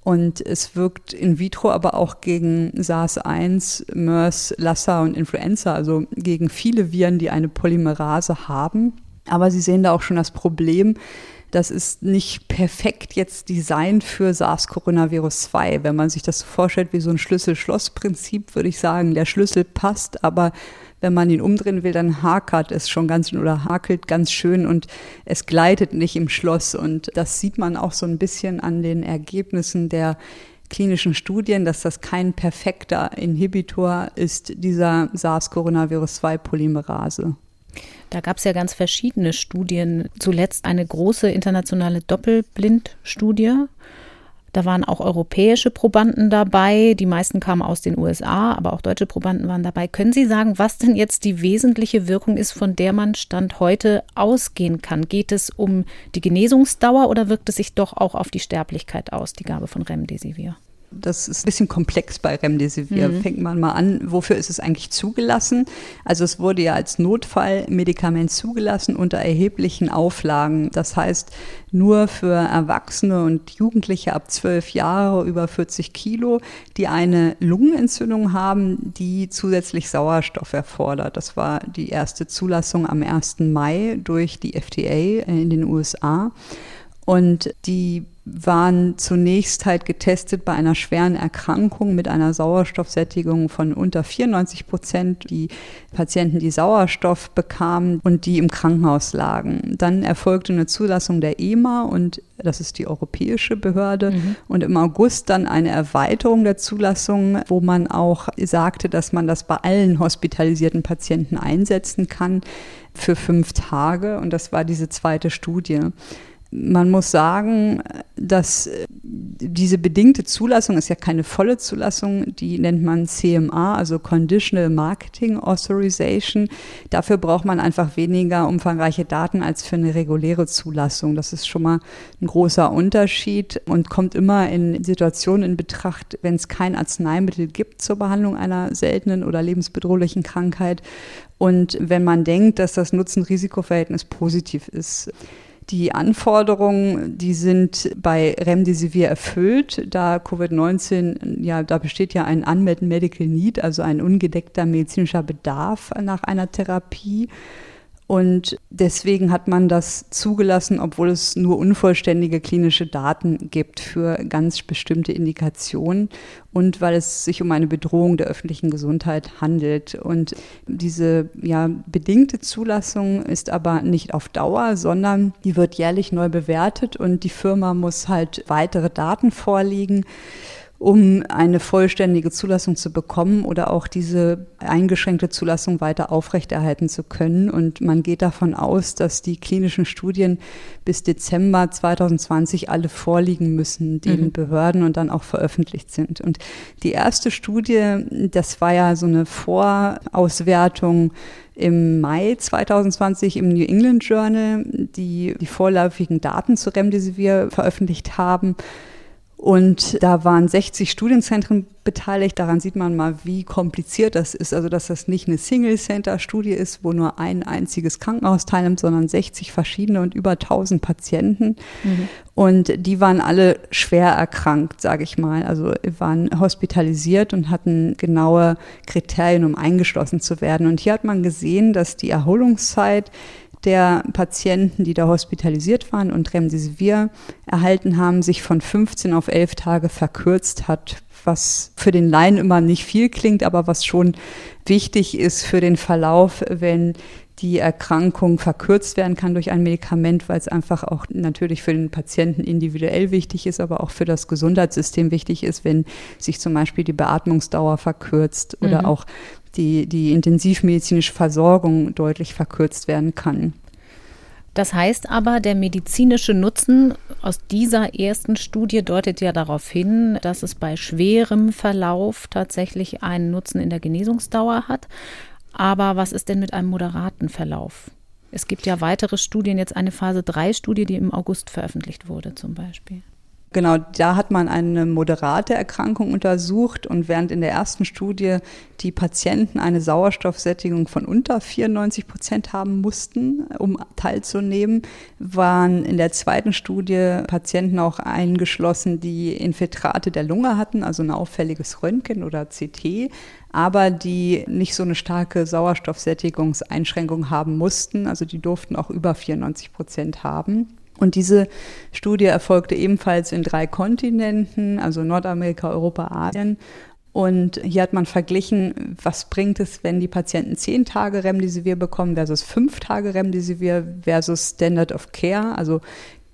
Und es wirkt in vitro aber auch gegen SARS-1, MERS, Lassa und Influenza, also gegen viele Viren, die eine Polymerase haben. Aber Sie sehen da auch schon das Problem, das ist nicht perfekt jetzt designt für SARS-Coronavirus 2. Wenn man sich das so vorstellt wie so ein Schlüssel-Schloss-Prinzip, würde ich sagen, der Schlüssel passt, aber wenn man ihn umdrehen will, dann hakert es schon ganz oder hakelt ganz schön und es gleitet nicht im Schloss. Und das sieht man auch so ein bisschen an den Ergebnissen der klinischen Studien, dass das kein perfekter Inhibitor ist, dieser SARS-Coronavirus-2-Polymerase. Da gab es ja ganz verschiedene Studien. Zuletzt eine große internationale Doppelblindstudie. Da waren auch europäische Probanden dabei. Die meisten kamen aus den USA, aber auch deutsche Probanden waren dabei. Können Sie sagen, was denn jetzt die wesentliche Wirkung ist, von der man Stand heute ausgehen kann? Geht es um die Genesungsdauer oder wirkt es sich doch auch auf die Sterblichkeit aus, die Gabe von Remdesivir? Das ist ein bisschen komplex bei Remdesivir. Mhm. Fängt man mal an, wofür ist es eigentlich zugelassen? Also es wurde ja als Notfallmedikament zugelassen unter erheblichen Auflagen. Das heißt, nur für Erwachsene und Jugendliche ab zwölf Jahre über 40 Kilo, die eine Lungenentzündung haben, die zusätzlich Sauerstoff erfordert. Das war die erste Zulassung am 1. Mai durch die FDA in den USA. Und die waren zunächst halt getestet bei einer schweren Erkrankung mit einer Sauerstoffsättigung von unter 94 Prozent. Die Patienten, die Sauerstoff bekamen und die im Krankenhaus lagen. Dann erfolgte eine Zulassung der EMA und das ist die europäische Behörde. Mhm. Und im August dann eine Erweiterung der Zulassung, wo man auch sagte, dass man das bei allen hospitalisierten Patienten einsetzen kann für fünf Tage. Und das war diese zweite Studie. Man muss sagen, dass diese bedingte Zulassung ist ja keine volle Zulassung, die nennt man CMA, also Conditional Marketing Authorization. Dafür braucht man einfach weniger umfangreiche Daten als für eine reguläre Zulassung. Das ist schon mal ein großer Unterschied und kommt immer in Situationen in Betracht, wenn es kein Arzneimittel gibt zur Behandlung einer seltenen oder lebensbedrohlichen Krankheit und wenn man denkt, dass das Nutzen-Risiko-Verhältnis positiv ist. Die Anforderungen, die sind bei Remdesivir erfüllt, da Covid-19, ja, da besteht ja ein Unmet Medical Need, also ein ungedeckter medizinischer Bedarf nach einer Therapie. Und deswegen hat man das zugelassen, obwohl es nur unvollständige klinische Daten gibt für ganz bestimmte Indikationen und weil es sich um eine Bedrohung der öffentlichen Gesundheit handelt. Und diese ja, bedingte Zulassung ist aber nicht auf Dauer, sondern die wird jährlich neu bewertet und die Firma muss halt weitere Daten vorlegen um eine vollständige Zulassung zu bekommen oder auch diese eingeschränkte Zulassung weiter aufrechterhalten zu können. Und man geht davon aus, dass die klinischen Studien bis Dezember 2020 alle vorliegen müssen, den mhm. Behörden und dann auch veröffentlicht sind. Und die erste Studie, das war ja so eine Vorauswertung im Mai 2020 im New England Journal, die die vorläufigen Daten zu Remdesivir veröffentlicht haben. Und da waren 60 Studienzentren beteiligt. Daran sieht man mal, wie kompliziert das ist. Also, dass das nicht eine Single-Center-Studie ist, wo nur ein einziges Krankenhaus teilnimmt, sondern 60 verschiedene und über 1000 Patienten. Mhm. Und die waren alle schwer erkrankt, sage ich mal. Also waren hospitalisiert und hatten genaue Kriterien, um eingeschlossen zu werden. Und hier hat man gesehen, dass die Erholungszeit der Patienten, die da hospitalisiert waren und Remdesivir erhalten haben, sich von 15 auf 11 Tage verkürzt hat, was für den Laien immer nicht viel klingt, aber was schon wichtig ist für den Verlauf, wenn die Erkrankung verkürzt werden kann durch ein Medikament, weil es einfach auch natürlich für den Patienten individuell wichtig ist, aber auch für das Gesundheitssystem wichtig ist, wenn sich zum Beispiel die Beatmungsdauer verkürzt oder mhm. auch die, die intensivmedizinische Versorgung deutlich verkürzt werden kann. Das heißt aber, der medizinische Nutzen aus dieser ersten Studie deutet ja darauf hin, dass es bei schwerem Verlauf tatsächlich einen Nutzen in der Genesungsdauer hat. Aber was ist denn mit einem moderaten Verlauf? Es gibt ja weitere Studien, jetzt eine Phase 3-Studie, die im August veröffentlicht wurde zum Beispiel. Genau, da hat man eine moderate Erkrankung untersucht und während in der ersten Studie die Patienten eine Sauerstoffsättigung von unter 94 Prozent haben mussten, um teilzunehmen, waren in der zweiten Studie Patienten auch eingeschlossen, die Infiltrate der Lunge hatten, also ein auffälliges Röntgen oder CT, aber die nicht so eine starke Sauerstoffsättigungseinschränkung haben mussten. Also die durften auch über 94 Prozent haben. Und diese Studie erfolgte ebenfalls in drei Kontinenten, also Nordamerika, Europa, Asien. Und hier hat man verglichen, was bringt es, wenn die Patienten zehn Tage Remdesivir bekommen versus fünf Tage Remdesivir versus Standard of Care. Also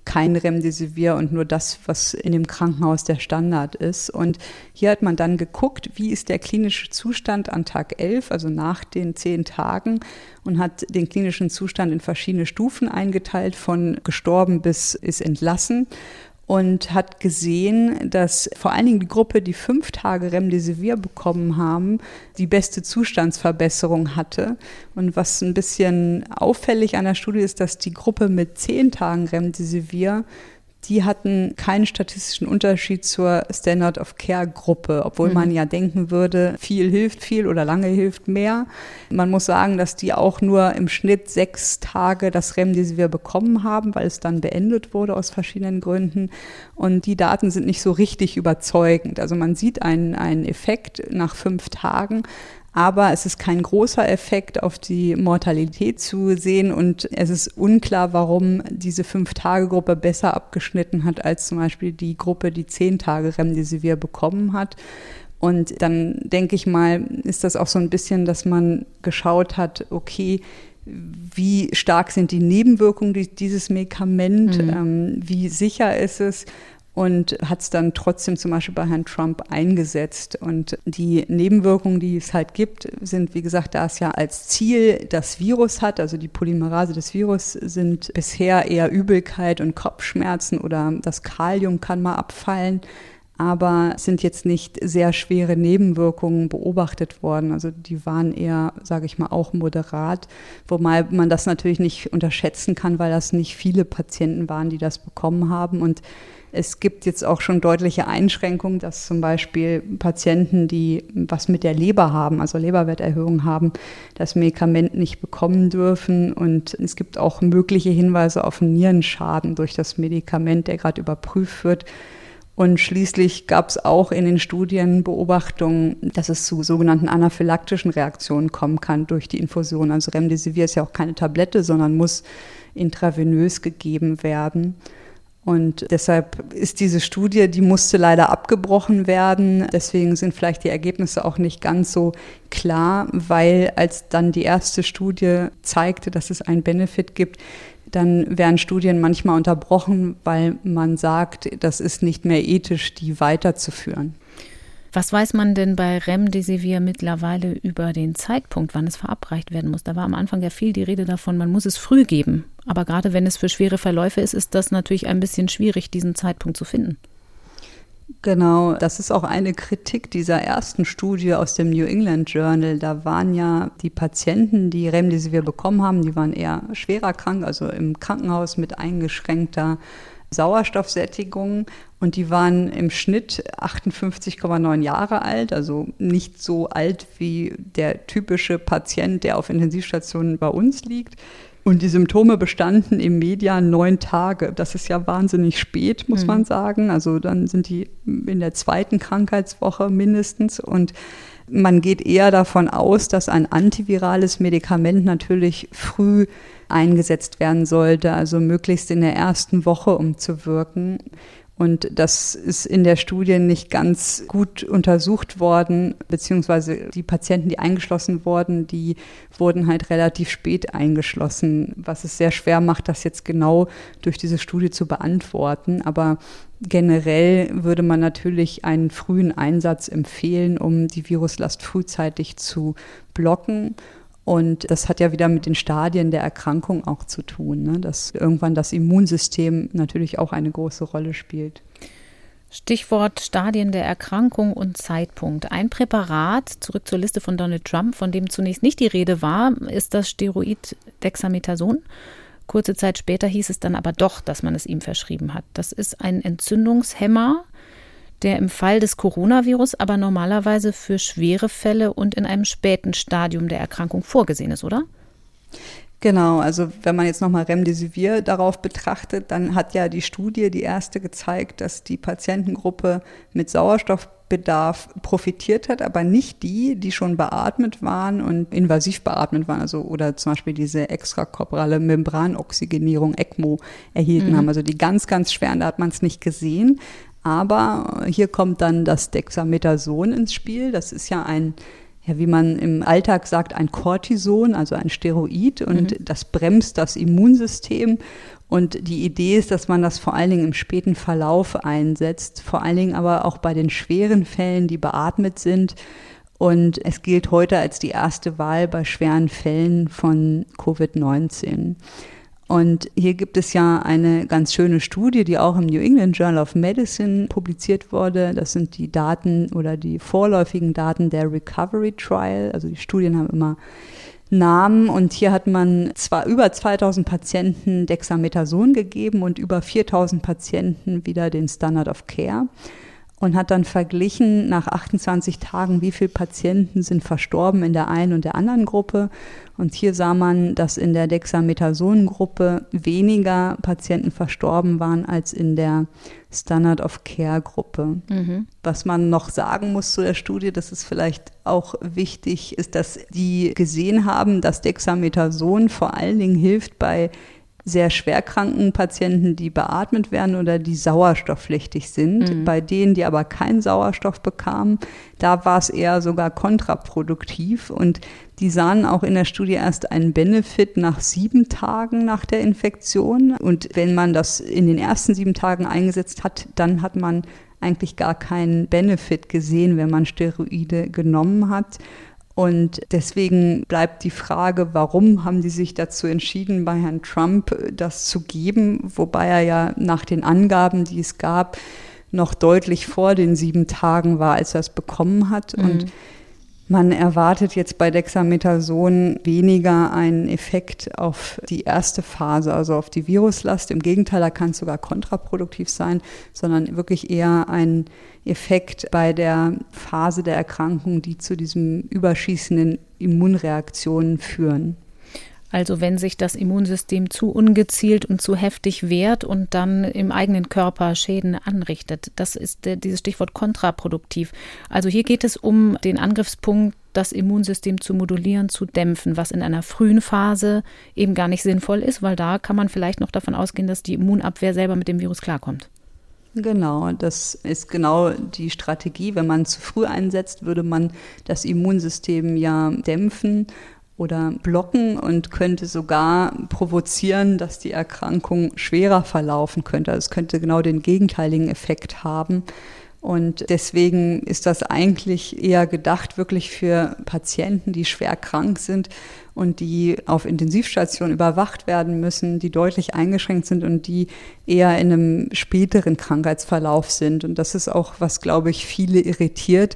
kein Remdesivir und nur das, was in dem Krankenhaus der Standard ist. Und hier hat man dann geguckt, wie ist der klinische Zustand an Tag 11, also nach den zehn Tagen, und hat den klinischen Zustand in verschiedene Stufen eingeteilt, von gestorben bis ist entlassen und hat gesehen, dass vor allen Dingen die Gruppe, die fünf Tage Remdesivir bekommen haben, die beste Zustandsverbesserung hatte. Und was ein bisschen auffällig an der Studie ist, dass die Gruppe mit zehn Tagen Remdesivir die hatten keinen statistischen Unterschied zur Standard of Care Gruppe, obwohl mhm. man ja denken würde, viel hilft viel oder lange hilft mehr. Man muss sagen, dass die auch nur im Schnitt sechs Tage das Remdesivir bekommen haben, weil es dann beendet wurde aus verschiedenen Gründen. Und die Daten sind nicht so richtig überzeugend. Also man sieht einen, einen Effekt nach fünf Tagen, aber es ist kein großer Effekt auf die Mortalität zu sehen und es ist unklar, warum diese Fünf-Tage-Gruppe besser abgeschnitten hat als zum Beispiel die Gruppe, die zehn Tage Remdesivir bekommen hat. Und dann denke ich mal, ist das auch so ein bisschen, dass man geschaut hat, okay, wie stark sind die Nebenwirkungen dieses Medikament, mhm. ähm, wie sicher ist es und hat es dann trotzdem zum Beispiel bei Herrn Trump eingesetzt. Und die Nebenwirkungen, die es halt gibt, sind, wie gesagt, da es ja als Ziel das Virus hat, also die Polymerase des Virus, sind bisher eher Übelkeit und Kopfschmerzen oder das Kalium kann mal abfallen. Aber sind jetzt nicht sehr schwere Nebenwirkungen beobachtet worden. Also die waren eher, sage ich mal, auch moderat, wobei man das natürlich nicht unterschätzen kann, weil das nicht viele Patienten waren, die das bekommen haben. Und es gibt jetzt auch schon deutliche Einschränkungen, dass zum Beispiel Patienten, die was mit der Leber haben, also Leberwerterhöhung haben, das Medikament nicht bekommen dürfen. Und es gibt auch mögliche Hinweise auf Nierenschaden durch das Medikament, der gerade überprüft wird. Und schließlich gab es auch in den Studien Beobachtungen, dass es zu sogenannten anaphylaktischen Reaktionen kommen kann durch die Infusion. Also Remdesivir ist ja auch keine Tablette, sondern muss intravenös gegeben werden. Und deshalb ist diese Studie, die musste leider abgebrochen werden. Deswegen sind vielleicht die Ergebnisse auch nicht ganz so klar, weil als dann die erste Studie zeigte, dass es einen Benefit gibt, dann werden Studien manchmal unterbrochen, weil man sagt, das ist nicht mehr ethisch, die weiterzuführen. Was weiß man denn bei Remdesivir mittlerweile über den Zeitpunkt, wann es verabreicht werden muss? Da war am Anfang ja viel die Rede davon, man muss es früh geben. Aber gerade wenn es für schwere Verläufe ist, ist das natürlich ein bisschen schwierig, diesen Zeitpunkt zu finden. Genau, das ist auch eine Kritik dieser ersten Studie aus dem New England Journal. Da waren ja die Patienten, die Remdesivir bekommen haben, die waren eher schwerer krank, also im Krankenhaus mit eingeschränkter Sauerstoffsättigung und die waren im Schnitt 58,9 Jahre alt, also nicht so alt wie der typische Patient, der auf Intensivstationen bei uns liegt. Und die Symptome bestanden im Median neun Tage. Das ist ja wahnsinnig spät, muss mhm. man sagen. Also dann sind die in der zweiten Krankheitswoche mindestens. Und man geht eher davon aus, dass ein antivirales Medikament natürlich früh eingesetzt werden sollte, also möglichst in der ersten Woche, um zu wirken. Und das ist in der Studie nicht ganz gut untersucht worden, beziehungsweise die Patienten, die eingeschlossen wurden, die wurden halt relativ spät eingeschlossen, was es sehr schwer macht, das jetzt genau durch diese Studie zu beantworten. Aber generell würde man natürlich einen frühen Einsatz empfehlen, um die Viruslast frühzeitig zu blocken. Und das hat ja wieder mit den Stadien der Erkrankung auch zu tun, ne? dass irgendwann das Immunsystem natürlich auch eine große Rolle spielt. Stichwort Stadien der Erkrankung und Zeitpunkt. Ein Präparat, zurück zur Liste von Donald Trump, von dem zunächst nicht die Rede war, ist das Steroid Dexamethason Kurze Zeit später hieß es dann aber doch, dass man es ihm verschrieben hat. Das ist ein Entzündungshemmer, der im Fall des Coronavirus aber normalerweise für schwere Fälle und in einem späten Stadium der Erkrankung vorgesehen ist, oder? Genau, also wenn man jetzt nochmal Remdesivir darauf betrachtet, dann hat ja die Studie, die erste, gezeigt, dass die Patientengruppe mit Sauerstoffbedarf profitiert hat, aber nicht die, die schon beatmet waren und invasiv beatmet waren, also oder zum Beispiel diese extrakorporale Membranoxygenierung ECMO erhielten mhm. haben. Also die ganz, ganz schweren, da hat man es nicht gesehen. Aber hier kommt dann das Dexamethason ins Spiel. Das ist ja ein ja, wie man im Alltag sagt, ein Cortison, also ein Steroid und mhm. das bremst das Immunsystem. Und die Idee ist, dass man das vor allen Dingen im späten Verlauf einsetzt, vor allen Dingen aber auch bei den schweren Fällen, die beatmet sind. Und es gilt heute als die erste Wahl bei schweren Fällen von Covid-19. Und hier gibt es ja eine ganz schöne Studie, die auch im New England Journal of Medicine publiziert wurde. Das sind die Daten oder die vorläufigen Daten der Recovery Trial. Also die Studien haben immer Namen und hier hat man zwar über 2000 Patienten Dexamethason gegeben und über 4000 Patienten wieder den Standard of Care und hat dann verglichen nach 28 Tagen, wie viele Patienten sind verstorben in der einen und der anderen Gruppe. Und hier sah man, dass in der Dexamethason-Gruppe weniger Patienten verstorben waren als in der Standard of Care-Gruppe. Mhm. Was man noch sagen muss zu der Studie, das ist vielleicht auch wichtig, ist, dass die gesehen haben, dass Dexamethason vor allen Dingen hilft bei sehr schwerkranken Patienten, die beatmet werden oder die sauerstoffpflichtig sind. Mhm. Bei denen, die aber keinen Sauerstoff bekamen, da war es eher sogar kontraproduktiv. Und die sahen auch in der Studie erst einen Benefit nach sieben Tagen nach der Infektion. Und wenn man das in den ersten sieben Tagen eingesetzt hat, dann hat man eigentlich gar keinen Benefit gesehen, wenn man Steroide genommen hat. Und deswegen bleibt die Frage, warum haben die sich dazu entschieden, bei Herrn Trump äh, das zu geben, wobei er ja nach den Angaben, die es gab, noch deutlich vor den sieben Tagen war, als er es bekommen hat. Mhm. Und man erwartet jetzt bei Dexamethason weniger einen Effekt auf die erste Phase, also auf die Viruslast. Im Gegenteil, da kann es sogar kontraproduktiv sein, sondern wirklich eher ein Effekt bei der Phase der Erkrankung, die zu diesem überschießenden Immunreaktionen führen. Also wenn sich das Immunsystem zu ungezielt und zu heftig wehrt und dann im eigenen Körper Schäden anrichtet. Das ist dieses Stichwort kontraproduktiv. Also hier geht es um den Angriffspunkt, das Immunsystem zu modulieren, zu dämpfen, was in einer frühen Phase eben gar nicht sinnvoll ist, weil da kann man vielleicht noch davon ausgehen, dass die Immunabwehr selber mit dem Virus klarkommt. Genau, das ist genau die Strategie. Wenn man zu früh einsetzt, würde man das Immunsystem ja dämpfen oder blocken und könnte sogar provozieren, dass die Erkrankung schwerer verlaufen könnte. Also es könnte genau den gegenteiligen Effekt haben. Und deswegen ist das eigentlich eher gedacht wirklich für Patienten, die schwer krank sind und die auf Intensivstation überwacht werden müssen, die deutlich eingeschränkt sind und die eher in einem späteren Krankheitsverlauf sind. Und das ist auch, was, glaube ich, viele irritiert,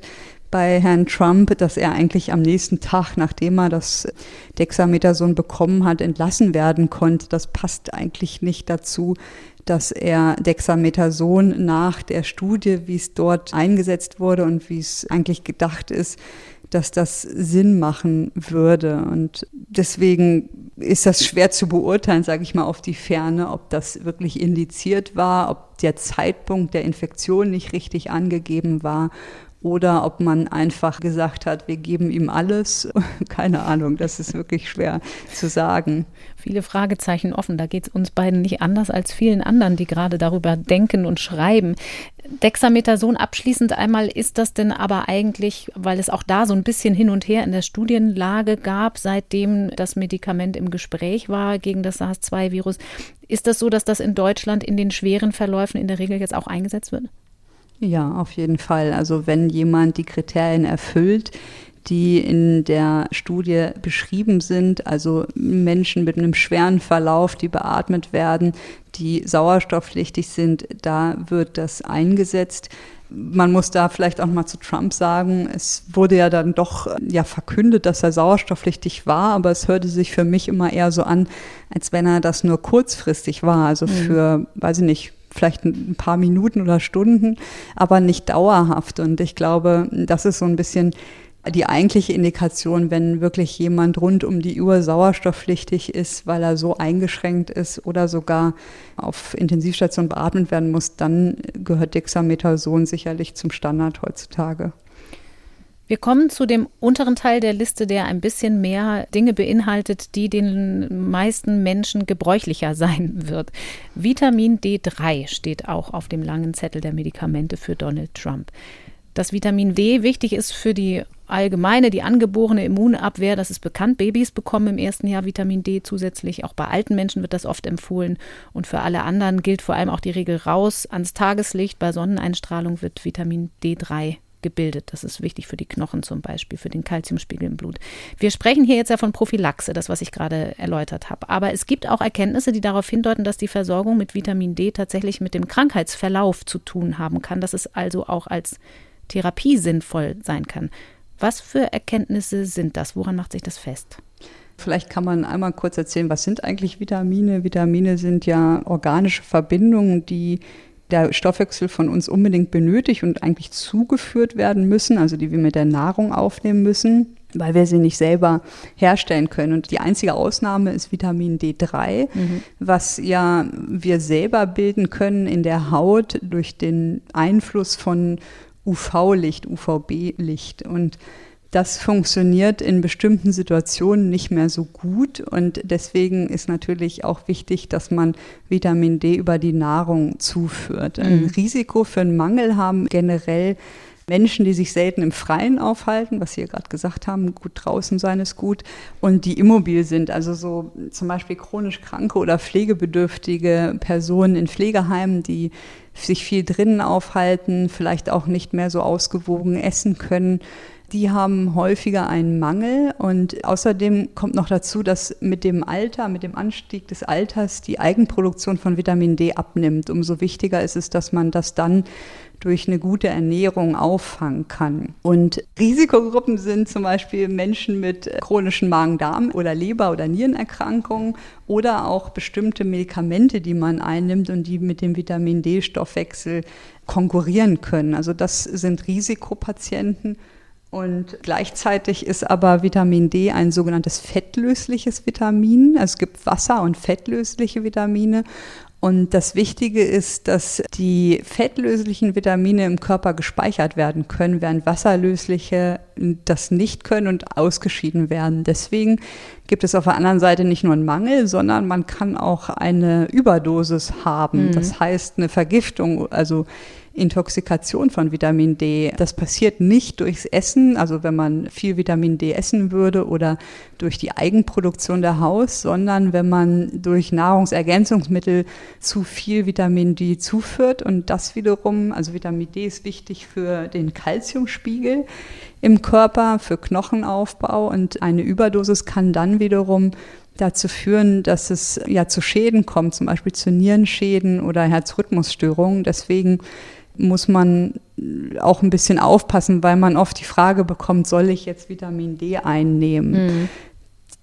bei Herrn Trump, dass er eigentlich am nächsten Tag, nachdem er das Dexamethason bekommen hat, entlassen werden konnte. Das passt eigentlich nicht dazu, dass er Dexamethason nach der Studie, wie es dort eingesetzt wurde und wie es eigentlich gedacht ist, dass das Sinn machen würde. Und deswegen ist das schwer zu beurteilen, sage ich mal, auf die Ferne, ob das wirklich indiziert war, ob der Zeitpunkt der Infektion nicht richtig angegeben war oder ob man einfach gesagt hat, wir geben ihm alles. <laughs> Keine Ahnung, das ist wirklich schwer zu sagen. Viele Fragezeichen offen. Da geht es uns beiden nicht anders als vielen anderen, die gerade darüber denken und schreiben. Dexamethason abschließend einmal, ist das denn aber eigentlich, weil es auch da so ein bisschen hin und her in der Studienlage gab, seitdem das Medikament im Gespräch war gegen das SARS-2-Virus, ist das so, dass das in Deutschland in den schweren Verläufen in der Regel jetzt auch eingesetzt wird? Ja, auf jeden Fall. Also wenn jemand die Kriterien erfüllt, die in der Studie beschrieben sind, also Menschen mit einem schweren Verlauf, die beatmet werden, die sauerstoffpflichtig sind, da wird das eingesetzt. Man muss da vielleicht auch mal zu Trump sagen, es wurde ja dann doch ja verkündet, dass er sauerstoffpflichtig war, aber es hörte sich für mich immer eher so an, als wenn er das nur kurzfristig war, also mhm. für, weiß ich nicht, vielleicht ein paar Minuten oder Stunden, aber nicht dauerhaft. Und ich glaube, das ist so ein bisschen die eigentliche Indikation, wenn wirklich jemand rund um die Uhr sauerstoffpflichtig ist, weil er so eingeschränkt ist oder sogar auf Intensivstation beatmet werden muss, dann gehört Dexamethason sicherlich zum Standard heutzutage. Wir kommen zu dem unteren Teil der Liste, der ein bisschen mehr Dinge beinhaltet, die den meisten Menschen gebräuchlicher sein wird. Vitamin D3 steht auch auf dem langen Zettel der Medikamente für Donald Trump. Dass Vitamin D wichtig ist für die allgemeine, die angeborene Immunabwehr, das ist bekannt. Babys bekommen im ersten Jahr Vitamin D zusätzlich. Auch bei alten Menschen wird das oft empfohlen. Und für alle anderen gilt vor allem auch die Regel raus ans Tageslicht. Bei Sonneneinstrahlung wird Vitamin D3 gebildet. Das ist wichtig für die Knochen zum Beispiel, für den Kalziumspiegel im Blut. Wir sprechen hier jetzt ja von Prophylaxe, das, was ich gerade erläutert habe. Aber es gibt auch Erkenntnisse, die darauf hindeuten, dass die Versorgung mit Vitamin D tatsächlich mit dem Krankheitsverlauf zu tun haben kann, dass es also auch als Therapie sinnvoll sein kann. Was für Erkenntnisse sind das? Woran macht sich das fest? Vielleicht kann man einmal kurz erzählen, was sind eigentlich Vitamine? Vitamine sind ja organische Verbindungen, die der Stoffwechsel von uns unbedingt benötigt und eigentlich zugeführt werden müssen, also die wir mit der Nahrung aufnehmen müssen, weil wir sie nicht selber herstellen können. Und die einzige Ausnahme ist Vitamin D3, mhm. was ja wir selber bilden können in der Haut durch den Einfluss von UV-Licht, UVB-Licht. Und das funktioniert in bestimmten Situationen nicht mehr so gut und deswegen ist natürlich auch wichtig, dass man Vitamin D über die Nahrung zuführt. Ein mhm. Risiko für einen Mangel haben generell Menschen, die sich selten im Freien aufhalten, was Sie ja gerade gesagt haben, gut draußen sein ist gut, und die immobil sind, also so zum Beispiel chronisch kranke oder pflegebedürftige Personen in Pflegeheimen, die sich viel drinnen aufhalten, vielleicht auch nicht mehr so ausgewogen essen können die haben häufiger einen Mangel und außerdem kommt noch dazu, dass mit dem Alter, mit dem Anstieg des Alters die Eigenproduktion von Vitamin D abnimmt. Umso wichtiger ist es, dass man das dann durch eine gute Ernährung auffangen kann. Und Risikogruppen sind zum Beispiel Menschen mit chronischen Magen-Darm- oder Leber- oder Nierenerkrankungen oder auch bestimmte Medikamente, die man einnimmt und die mit dem Vitamin D-Stoffwechsel konkurrieren können. Also das sind Risikopatienten. Und gleichzeitig ist aber Vitamin D ein sogenanntes fettlösliches Vitamin. Also es gibt Wasser- und fettlösliche Vitamine. Und das Wichtige ist, dass die fettlöslichen Vitamine im Körper gespeichert werden können, während wasserlösliche das nicht können und ausgeschieden werden. Deswegen gibt es auf der anderen Seite nicht nur einen Mangel, sondern man kann auch eine Überdosis haben. Mhm. Das heißt eine Vergiftung, also Intoxikation von Vitamin D. Das passiert nicht durchs Essen, also wenn man viel Vitamin D essen würde oder durch die Eigenproduktion der Haus, sondern wenn man durch Nahrungsergänzungsmittel zu viel Vitamin D zuführt. Und das wiederum, also Vitamin D ist wichtig für den Kalziumspiegel im Körper, für Knochenaufbau und eine Überdosis kann dann wiederum dazu führen, dass es ja zu Schäden kommt, zum Beispiel zu Nierenschäden oder Herzrhythmusstörungen. Deswegen muss man auch ein bisschen aufpassen, weil man oft die Frage bekommt, soll ich jetzt Vitamin D einnehmen? Mhm.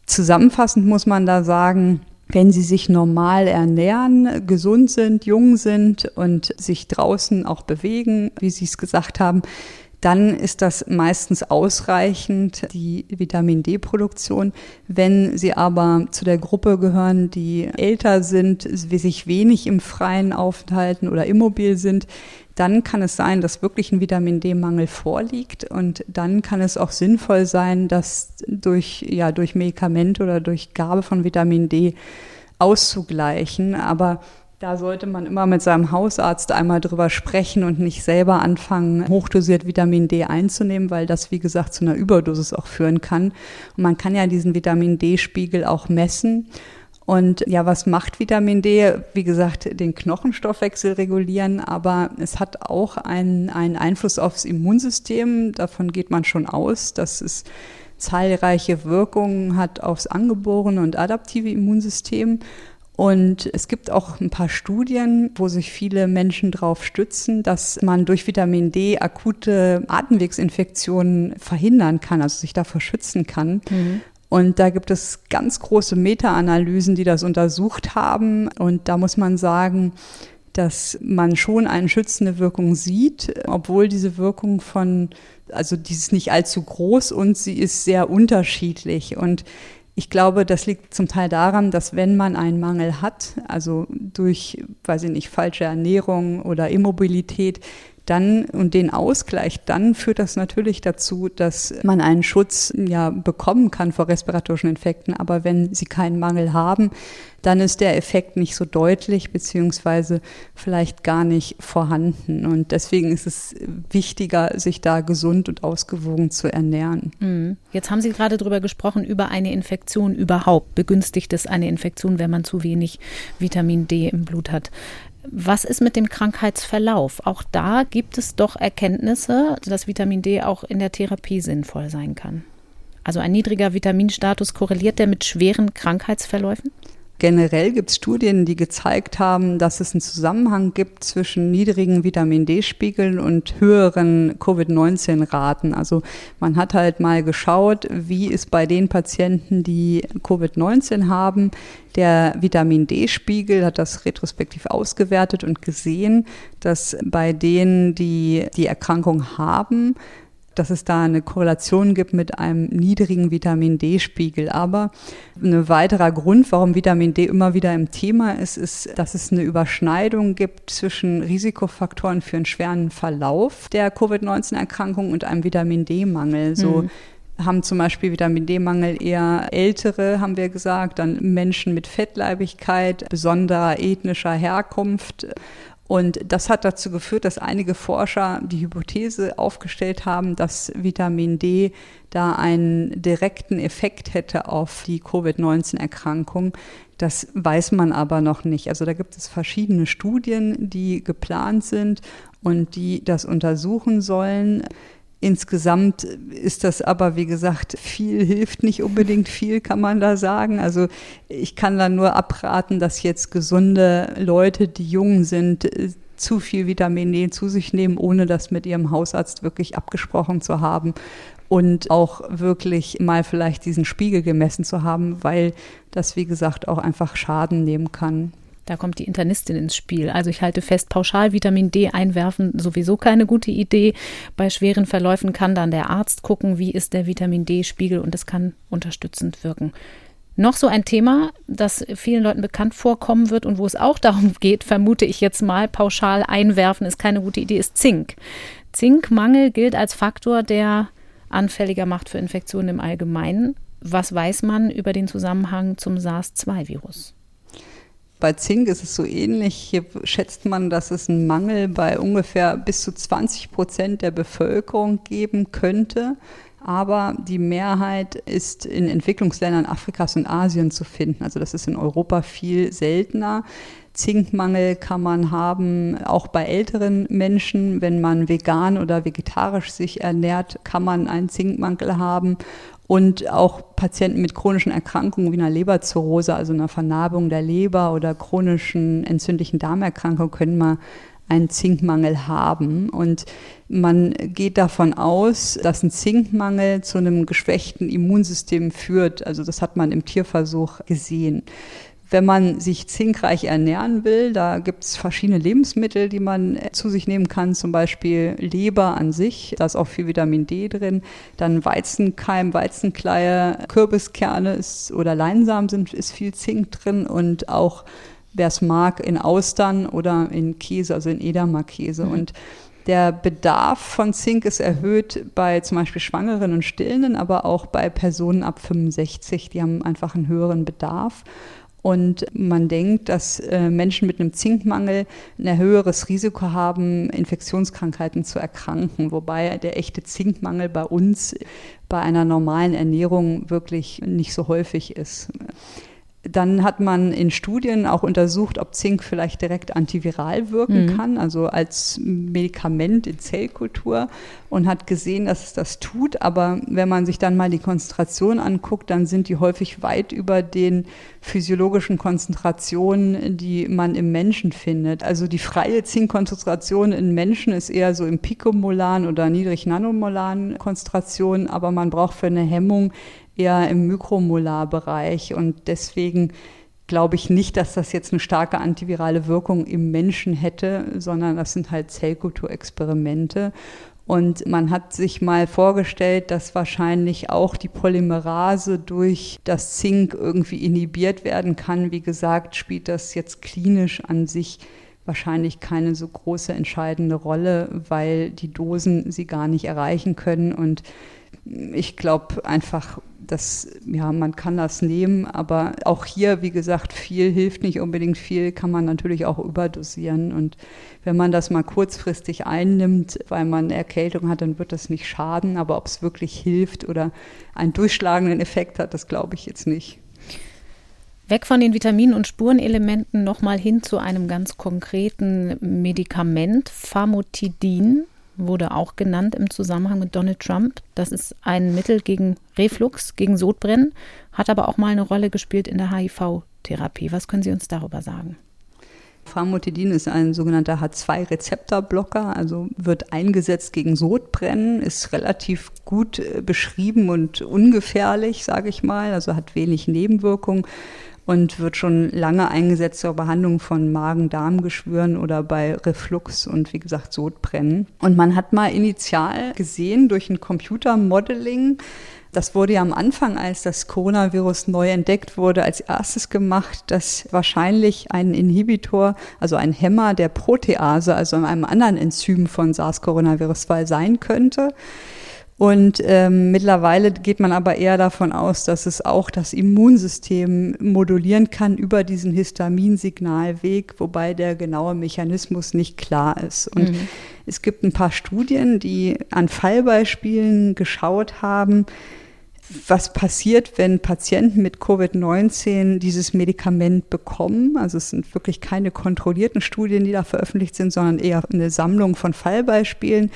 Zusammenfassend muss man da sagen, wenn sie sich normal ernähren, gesund sind, jung sind und sich draußen auch bewegen, wie Sie es gesagt haben, dann ist das meistens ausreichend, die Vitamin D-Produktion. Wenn Sie aber zu der Gruppe gehören, die älter sind, sich wenig im Freien aufhalten oder immobil sind, dann kann es sein, dass wirklich ein Vitamin D-Mangel vorliegt und dann kann es auch sinnvoll sein, das durch, ja, durch Medikamente oder durch Gabe von Vitamin D auszugleichen. Aber da sollte man immer mit seinem Hausarzt einmal drüber sprechen und nicht selber anfangen, hochdosiert Vitamin D einzunehmen, weil das, wie gesagt, zu einer Überdosis auch führen kann. Und man kann ja diesen Vitamin D-Spiegel auch messen. Und ja, was macht Vitamin D? Wie gesagt, den Knochenstoffwechsel regulieren, aber es hat auch einen, einen Einfluss aufs Immunsystem. Davon geht man schon aus, dass es zahlreiche Wirkungen hat aufs angeborene und adaptive Immunsystem. Und es gibt auch ein paar Studien, wo sich viele Menschen darauf stützen, dass man durch Vitamin D akute Atemwegsinfektionen verhindern kann, also sich davor schützen kann. Mhm. Und da gibt es ganz große Meta-Analysen, die das untersucht haben. Und da muss man sagen, dass man schon eine schützende Wirkung sieht, obwohl diese Wirkung von, also die ist nicht allzu groß und sie ist sehr unterschiedlich. Und ich glaube, das liegt zum Teil daran, dass wenn man einen Mangel hat, also durch, weiß ich nicht, falsche Ernährung oder Immobilität, dann und den Ausgleich, dann führt das natürlich dazu, dass man einen Schutz ja bekommen kann vor respiratorischen Infekten. Aber wenn sie keinen Mangel haben, dann ist der Effekt nicht so deutlich beziehungsweise vielleicht gar nicht vorhanden. Und deswegen ist es wichtiger, sich da gesund und ausgewogen zu ernähren. Mhm. Jetzt haben Sie gerade darüber gesprochen, über eine Infektion überhaupt. Begünstigt es eine Infektion, wenn man zu wenig Vitamin D im Blut hat? Was ist mit dem Krankheitsverlauf? Auch da gibt es doch Erkenntnisse, dass Vitamin D auch in der Therapie sinnvoll sein kann. Also ein niedriger Vitaminstatus korreliert der mit schweren Krankheitsverläufen? Generell gibt es Studien, die gezeigt haben, dass es einen Zusammenhang gibt zwischen niedrigen Vitamin D-Spiegeln und höheren Covid-19-Raten. Also man hat halt mal geschaut, wie ist bei den Patienten, die Covid-19 haben, der Vitamin D-Spiegel hat das retrospektiv ausgewertet und gesehen, dass bei denen, die die Erkrankung haben, dass es da eine Korrelation gibt mit einem niedrigen Vitamin D-Spiegel. Aber ein weiterer Grund, warum Vitamin D immer wieder im Thema ist, ist, dass es eine Überschneidung gibt zwischen Risikofaktoren für einen schweren Verlauf der Covid-19-Erkrankung und einem Vitamin D-Mangel. So mhm haben zum Beispiel Vitamin D-Mangel eher ältere, haben wir gesagt, dann Menschen mit Fettleibigkeit, besonderer ethnischer Herkunft und das hat dazu geführt, dass einige Forscher die Hypothese aufgestellt haben, dass Vitamin D da einen direkten Effekt hätte auf die Covid-19-Erkrankung. Das weiß man aber noch nicht. Also da gibt es verschiedene Studien, die geplant sind und die das untersuchen sollen. Insgesamt ist das aber, wie gesagt, viel hilft nicht unbedingt viel, kann man da sagen. Also ich kann da nur abraten, dass jetzt gesunde Leute, die jung sind, zu viel Vitamin D zu sich nehmen, ohne das mit ihrem Hausarzt wirklich abgesprochen zu haben und auch wirklich mal vielleicht diesen Spiegel gemessen zu haben, weil das, wie gesagt, auch einfach Schaden nehmen kann. Da kommt die Internistin ins Spiel. Also ich halte fest, pauschal Vitamin D einwerfen sowieso keine gute Idee. Bei schweren Verläufen kann dann der Arzt gucken, wie ist der Vitamin D-Spiegel und es kann unterstützend wirken. Noch so ein Thema, das vielen Leuten bekannt vorkommen wird und wo es auch <laughs> darum geht, vermute ich jetzt mal, pauschal einwerfen ist keine gute Idee, ist Zink. Zinkmangel gilt als Faktor, der anfälliger macht für Infektionen im Allgemeinen. Was weiß man über den Zusammenhang zum SARS-2-Virus? Bei Zink ist es so ähnlich. Hier schätzt man, dass es einen Mangel bei ungefähr bis zu 20 Prozent der Bevölkerung geben könnte. Aber die Mehrheit ist in Entwicklungsländern Afrikas und Asien zu finden. Also das ist in Europa viel seltener. Zinkmangel kann man haben, auch bei älteren Menschen. Wenn man vegan oder vegetarisch sich ernährt, kann man einen Zinkmangel haben. Und auch Patienten mit chronischen Erkrankungen wie einer Leberzirrhose, also einer Vernarbung der Leber oder chronischen entzündlichen Darmerkrankungen können mal einen Zinkmangel haben. Und man geht davon aus, dass ein Zinkmangel zu einem geschwächten Immunsystem führt. Also das hat man im Tierversuch gesehen. Wenn man sich zinkreich ernähren will, da gibt es verschiedene Lebensmittel, die man zu sich nehmen kann, zum Beispiel Leber an sich, da ist auch viel Vitamin D drin, dann Weizenkeim, Weizenkleie, Kürbiskerne ist, oder Leinsamen sind, ist viel Zink drin und auch, wer es mag, in Austern oder in Käse, also in Edamerkäse. Mhm. Und der Bedarf von Zink ist erhöht bei zum Beispiel Schwangeren und Stillenden, aber auch bei Personen ab 65, die haben einfach einen höheren Bedarf. Und man denkt, dass äh, Menschen mit einem Zinkmangel ein höheres Risiko haben, Infektionskrankheiten zu erkranken, wobei der echte Zinkmangel bei uns bei einer normalen Ernährung wirklich nicht so häufig ist. Dann hat man in Studien auch untersucht, ob Zink vielleicht direkt antiviral wirken mhm. kann, also als Medikament in Zellkultur und hat gesehen, dass es das tut. Aber wenn man sich dann mal die Konzentration anguckt, dann sind die häufig weit über den physiologischen Konzentrationen, die man im Menschen findet. Also die freie Zinkkonzentration in Menschen ist eher so im pikomolaren oder niedrig nanomolaren Konzentrationen, aber man braucht für eine Hemmung eher im Mikromolarbereich und deswegen glaube ich nicht, dass das jetzt eine starke antivirale Wirkung im Menschen hätte, sondern das sind halt Zellkulturexperimente. Und man hat sich mal vorgestellt, dass wahrscheinlich auch die Polymerase durch das Zink irgendwie inhibiert werden kann. Wie gesagt, spielt das jetzt klinisch an sich wahrscheinlich keine so große entscheidende Rolle, weil die Dosen sie gar nicht erreichen können. Und ich glaube einfach, dass ja, man kann das nehmen, aber auch hier, wie gesagt, viel hilft nicht unbedingt viel, kann man natürlich auch überdosieren. Und wenn man das mal kurzfristig einnimmt, weil man eine Erkältung hat, dann wird das nicht schaden. Aber ob es wirklich hilft oder einen durchschlagenden Effekt hat, das glaube ich jetzt nicht. Weg von den Vitaminen und Spurenelementen nochmal hin zu einem ganz konkreten Medikament, Famotidin wurde auch genannt im Zusammenhang mit Donald Trump. Das ist ein Mittel gegen Reflux, gegen Sodbrennen, hat aber auch mal eine Rolle gespielt in der HIV-Therapie. Was können Sie uns darüber sagen? Famotidin ist ein sogenannter H2-Rezeptorblocker, also wird eingesetzt gegen Sodbrennen, ist relativ gut äh, beschrieben und ungefährlich, sage ich mal, also hat wenig Nebenwirkungen und wird schon lange eingesetzt zur Behandlung von Magen-Darm-Geschwüren oder bei Reflux und wie gesagt Sodbrennen. Und man hat mal initial gesehen durch ein Computermodeling, das wurde ja am Anfang, als das Coronavirus neu entdeckt wurde, als erstes gemacht, dass wahrscheinlich ein Inhibitor, also ein Hämmer der Protease, also einem anderen Enzym von SARS-Coronavirus 2 sein könnte. Und ähm, mittlerweile geht man aber eher davon aus, dass es auch das Immunsystem modulieren kann über diesen Histaminsignalweg, wobei der genaue Mechanismus nicht klar ist. Und mhm. es gibt ein paar Studien, die an Fallbeispielen geschaut haben, was passiert, wenn Patienten mit Covid-19 dieses Medikament bekommen. Also es sind wirklich keine kontrollierten Studien, die da veröffentlicht sind, sondern eher eine Sammlung von Fallbeispielen.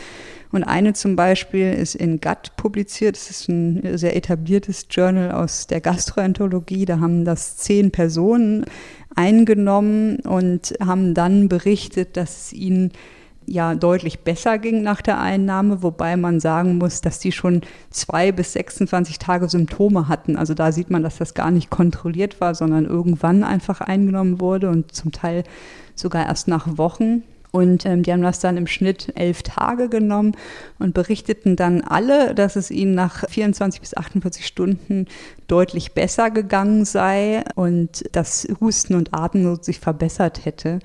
Und eine zum Beispiel ist in GATT publiziert. Das ist ein sehr etabliertes Journal aus der Gastroenterologie. Da haben das zehn Personen eingenommen und haben dann berichtet, dass es ihnen ja deutlich besser ging nach der Einnahme, wobei man sagen muss, dass die schon zwei bis 26 Tage Symptome hatten. Also da sieht man, dass das gar nicht kontrolliert war, sondern irgendwann einfach eingenommen wurde und zum Teil sogar erst nach Wochen. Und ähm, die haben das dann im Schnitt elf Tage genommen und berichteten dann alle, dass es ihnen nach 24 bis 48 Stunden deutlich besser gegangen sei und dass Husten und Atemnot sich verbessert hätte.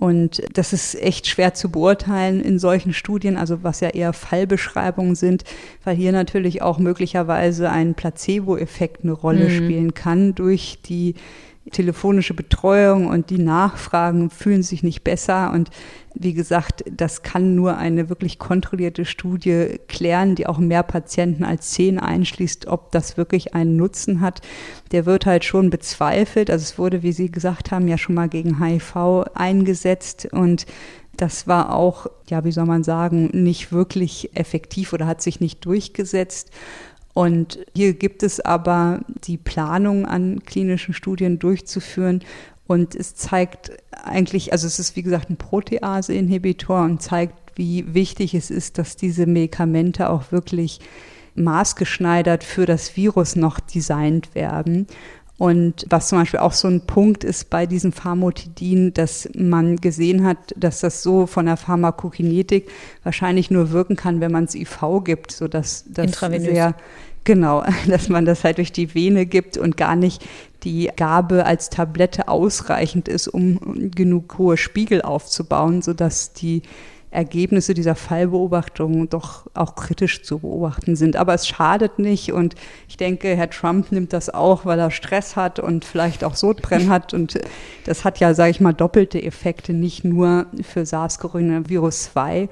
Und das ist echt schwer zu beurteilen in solchen Studien, also was ja eher Fallbeschreibungen sind, weil hier natürlich auch möglicherweise ein Placebo-Effekt eine Rolle mhm. spielen kann durch die telefonische Betreuung und die Nachfragen fühlen sich nicht besser. Und wie gesagt, das kann nur eine wirklich kontrollierte Studie klären, die auch mehr Patienten als zehn einschließt, ob das wirklich einen Nutzen hat. Der wird halt schon bezweifelt. Also es wurde, wie Sie gesagt haben, ja schon mal gegen HIV eingesetzt und das war auch, ja, wie soll man sagen, nicht wirklich effektiv oder hat sich nicht durchgesetzt. Und hier gibt es aber die Planung an klinischen Studien durchzuführen. Und es zeigt eigentlich, also es ist wie gesagt ein Protease-Inhibitor und zeigt, wie wichtig es ist, dass diese Medikamente auch wirklich maßgeschneidert für das Virus noch designt werden. Und was zum Beispiel auch so ein Punkt ist bei diesem Pharmotidin, dass man gesehen hat, dass das so von der Pharmakokinetik wahrscheinlich nur wirken kann, wenn man es IV gibt, sodass das sehr Genau, <laughs> dass man das halt durch die Vene gibt und gar nicht die Gabe als Tablette ausreichend ist, um genug hohe Spiegel aufzubauen, sodass die Ergebnisse dieser Fallbeobachtung doch auch kritisch zu beobachten sind. Aber es schadet nicht und ich denke, Herr Trump nimmt das auch, weil er Stress hat und vielleicht auch Sodbrennen hat und das hat ja, sage ich mal, doppelte Effekte, nicht nur für SARS-Coronavirus 2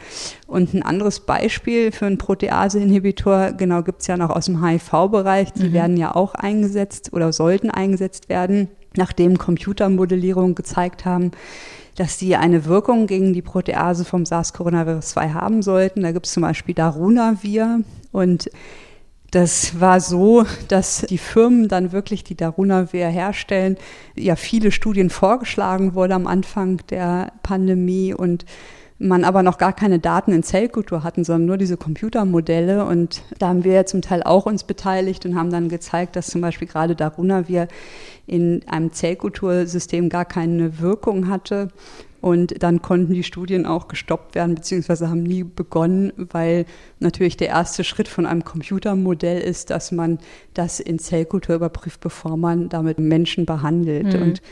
Und ein anderes Beispiel für einen Protease-Inhibitor, genau gibt es ja noch aus dem HIV-Bereich, die mhm. werden ja auch eingesetzt oder sollten eingesetzt werden, nachdem Computermodellierungen gezeigt haben, dass die eine Wirkung gegen die Protease vom SARS-CoV-2 haben sollten. Da gibt es zum Beispiel Darunavir und das war so, dass die Firmen dann wirklich, die Darunavir herstellen, ja viele Studien vorgeschlagen wurde am Anfang der Pandemie und man aber noch gar keine Daten in Zellkultur hatten, sondern nur diese Computermodelle. Und da haben wir ja zum Teil auch uns beteiligt und haben dann gezeigt, dass zum Beispiel gerade Darunavir in einem Zellkultursystem gar keine Wirkung hatte. Und dann konnten die Studien auch gestoppt werden, beziehungsweise haben nie begonnen, weil natürlich der erste Schritt von einem Computermodell ist, dass man das in Zellkultur überprüft, bevor man damit Menschen behandelt. Mhm. Und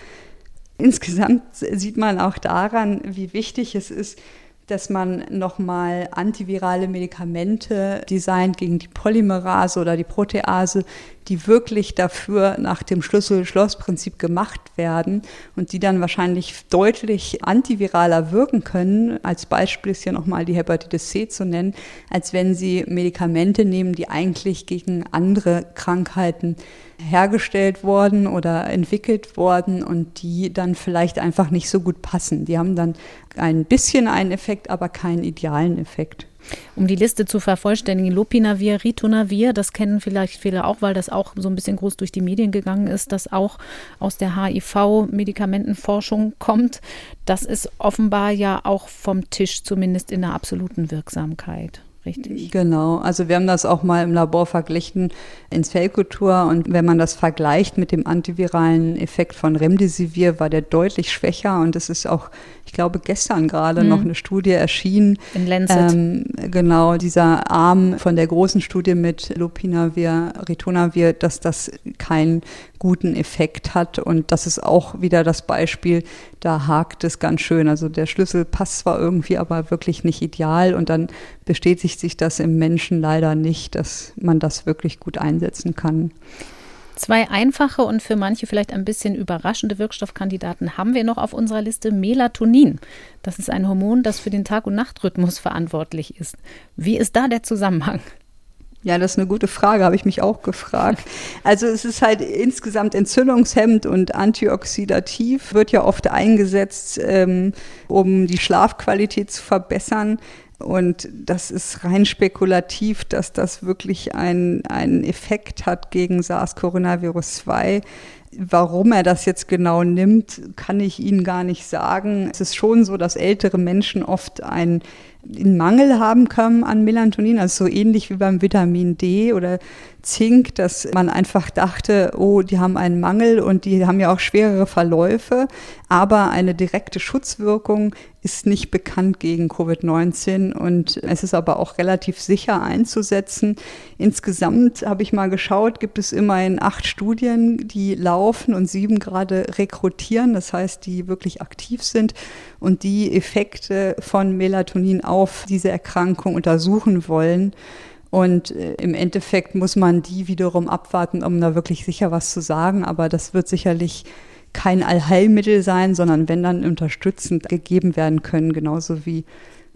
insgesamt sieht man auch daran, wie wichtig es ist, dass man nochmal antivirale Medikamente designt gegen die Polymerase oder die Protease, die wirklich dafür nach dem Schlüssel-Schloss-Prinzip gemacht werden und die dann wahrscheinlich deutlich antiviraler wirken können. Als Beispiel ist hier nochmal die Hepatitis C zu nennen, als wenn sie Medikamente nehmen, die eigentlich gegen andere Krankheiten hergestellt worden oder entwickelt worden und die dann vielleicht einfach nicht so gut passen. Die haben dann ein bisschen einen Effekt, aber keinen idealen Effekt. Um die Liste zu vervollständigen, Lopinavir, Ritonavir, das kennen vielleicht viele auch, weil das auch so ein bisschen groß durch die Medien gegangen ist, das auch aus der HIV-Medikamentenforschung kommt. Das ist offenbar ja auch vom Tisch, zumindest in der absoluten Wirksamkeit richtig? Genau, also wir haben das auch mal im Labor verglichen in Zellkultur und wenn man das vergleicht mit dem antiviralen Effekt von Remdesivir, war der deutlich schwächer und es ist auch, ich glaube, gestern gerade mhm. noch eine Studie erschienen. In Lancet. Ähm, genau, dieser Arm von der großen Studie mit Lopinavir, Ritonavir, dass das keinen guten Effekt hat und das ist auch wieder das Beispiel, da hakt es ganz schön. Also der Schlüssel passt zwar irgendwie, aber wirklich nicht ideal und dann bestätigt sich das im Menschen leider nicht, dass man das wirklich gut einsetzen kann. Zwei einfache und für manche vielleicht ein bisschen überraschende Wirkstoffkandidaten haben wir noch auf unserer Liste. Melatonin. Das ist ein Hormon, das für den Tag- und Nachtrhythmus verantwortlich ist. Wie ist da der Zusammenhang? Ja, das ist eine gute Frage, habe ich mich auch gefragt. Also es ist halt insgesamt entzündungshemmend und antioxidativ, wird ja oft eingesetzt, ähm, um die Schlafqualität zu verbessern. Und das ist rein spekulativ, dass das wirklich einen Effekt hat gegen SARS-Coronavirus 2. Warum er das jetzt genau nimmt, kann ich Ihnen gar nicht sagen. Es ist schon so, dass ältere Menschen oft einen Mangel haben können an Melatonin, also so ähnlich wie beim Vitamin D oder Zink, dass man einfach dachte, oh, die haben einen Mangel und die haben ja auch schwerere Verläufe, aber eine direkte Schutzwirkung ist nicht bekannt gegen Covid-19 und es ist aber auch relativ sicher einzusetzen. Insgesamt habe ich mal geschaut, gibt es immerhin acht Studien, die laufen und sieben gerade rekrutieren, das heißt, die wirklich aktiv sind und die Effekte von Melatonin auf diese Erkrankung untersuchen wollen. Und äh, im Endeffekt muss man die wiederum abwarten, um da wirklich sicher was zu sagen. Aber das wird sicherlich kein Allheilmittel sein, sondern wenn dann unterstützend gegeben werden können, genauso wie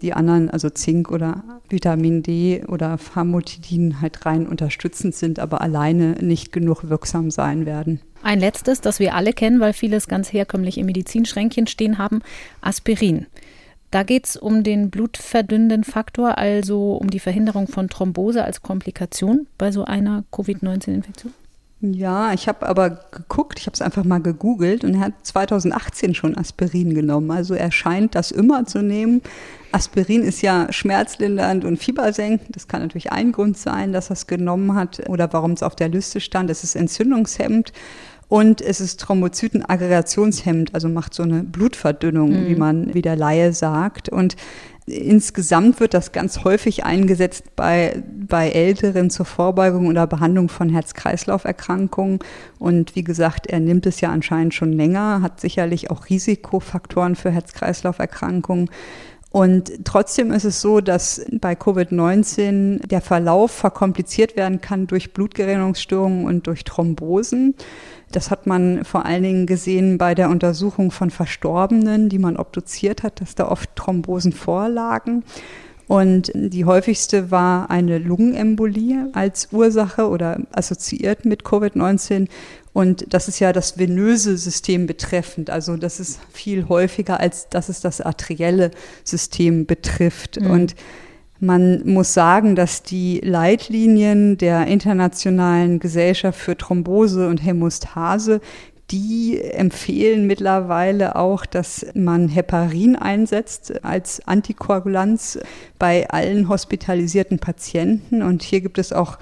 die anderen, also Zink oder Vitamin D oder Pharmotidin halt rein unterstützend sind, aber alleine nicht genug wirksam sein werden. Ein letztes, das wir alle kennen, weil viele es ganz herkömmlich im Medizinschränkchen stehen haben, Aspirin. Da geht es um den blutverdünnenden Faktor, also um die Verhinderung von Thrombose als Komplikation bei so einer Covid-19-Infektion. Ja, ich habe aber geguckt, ich habe es einfach mal gegoogelt und er hat 2018 schon Aspirin genommen. Also er scheint das immer zu nehmen. Aspirin ist ja schmerzlindernd und fiebersenkend. Das kann natürlich ein Grund sein, dass er es genommen hat oder warum es auf der Liste stand. Es ist entzündungshemmend und es ist Thrombozytenaggregationshemmend, also macht so eine Blutverdünnung, mhm. wie man wie der Laie sagt. Und insgesamt wird das ganz häufig eingesetzt bei, bei Älteren zur Vorbeugung oder Behandlung von Herz-Kreislauf-Erkrankungen. Und wie gesagt, er nimmt es ja anscheinend schon länger, hat sicherlich auch Risikofaktoren für Herz-Kreislauf-Erkrankungen. Und trotzdem ist es so, dass bei Covid-19 der Verlauf verkompliziert werden kann durch Blutgerinnungsstörungen und durch Thrombosen. Das hat man vor allen Dingen gesehen bei der Untersuchung von Verstorbenen, die man obduziert hat, dass da oft Thrombosen vorlagen. Und die häufigste war eine Lungenembolie als Ursache oder assoziiert mit Covid-19. Und das ist ja das venöse System betreffend. Also das ist viel häufiger, als dass es das arterielle System betrifft. Mhm. Und man muss sagen, dass die Leitlinien der Internationalen Gesellschaft für Thrombose und Hämostase die empfehlen mittlerweile auch, dass man Heparin einsetzt als Antikoagulanz bei allen hospitalisierten Patienten. Und hier gibt es auch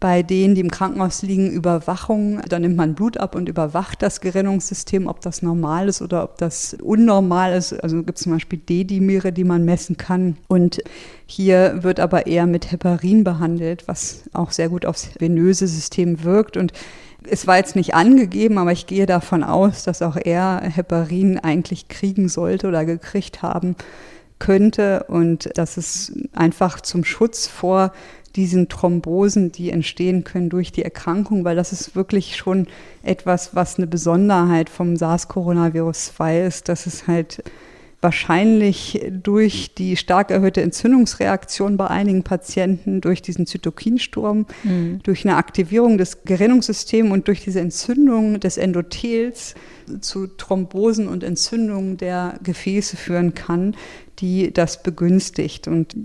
bei denen, die im Krankenhaus liegen, Überwachung. Da nimmt man Blut ab und überwacht das Gerinnungssystem, ob das normal ist oder ob das unnormal ist. Also gibt es zum Beispiel D-Dimere, die man messen kann. Und hier wird aber eher mit Heparin behandelt, was auch sehr gut aufs venöse System wirkt. Und es war jetzt nicht angegeben, aber ich gehe davon aus, dass auch er Heparin eigentlich kriegen sollte oder gekriegt haben könnte und dass es einfach zum Schutz vor diesen Thrombosen, die entstehen können durch die Erkrankung, weil das ist wirklich schon etwas, was eine Besonderheit vom SARS-Coronavirus 2 ist, dass es halt wahrscheinlich durch die stark erhöhte Entzündungsreaktion bei einigen Patienten, durch diesen Zytokinsturm, mhm. durch eine Aktivierung des Gerinnungssystems und durch diese Entzündung des Endothels zu Thrombosen und Entzündungen der Gefäße führen kann, die das begünstigt. Und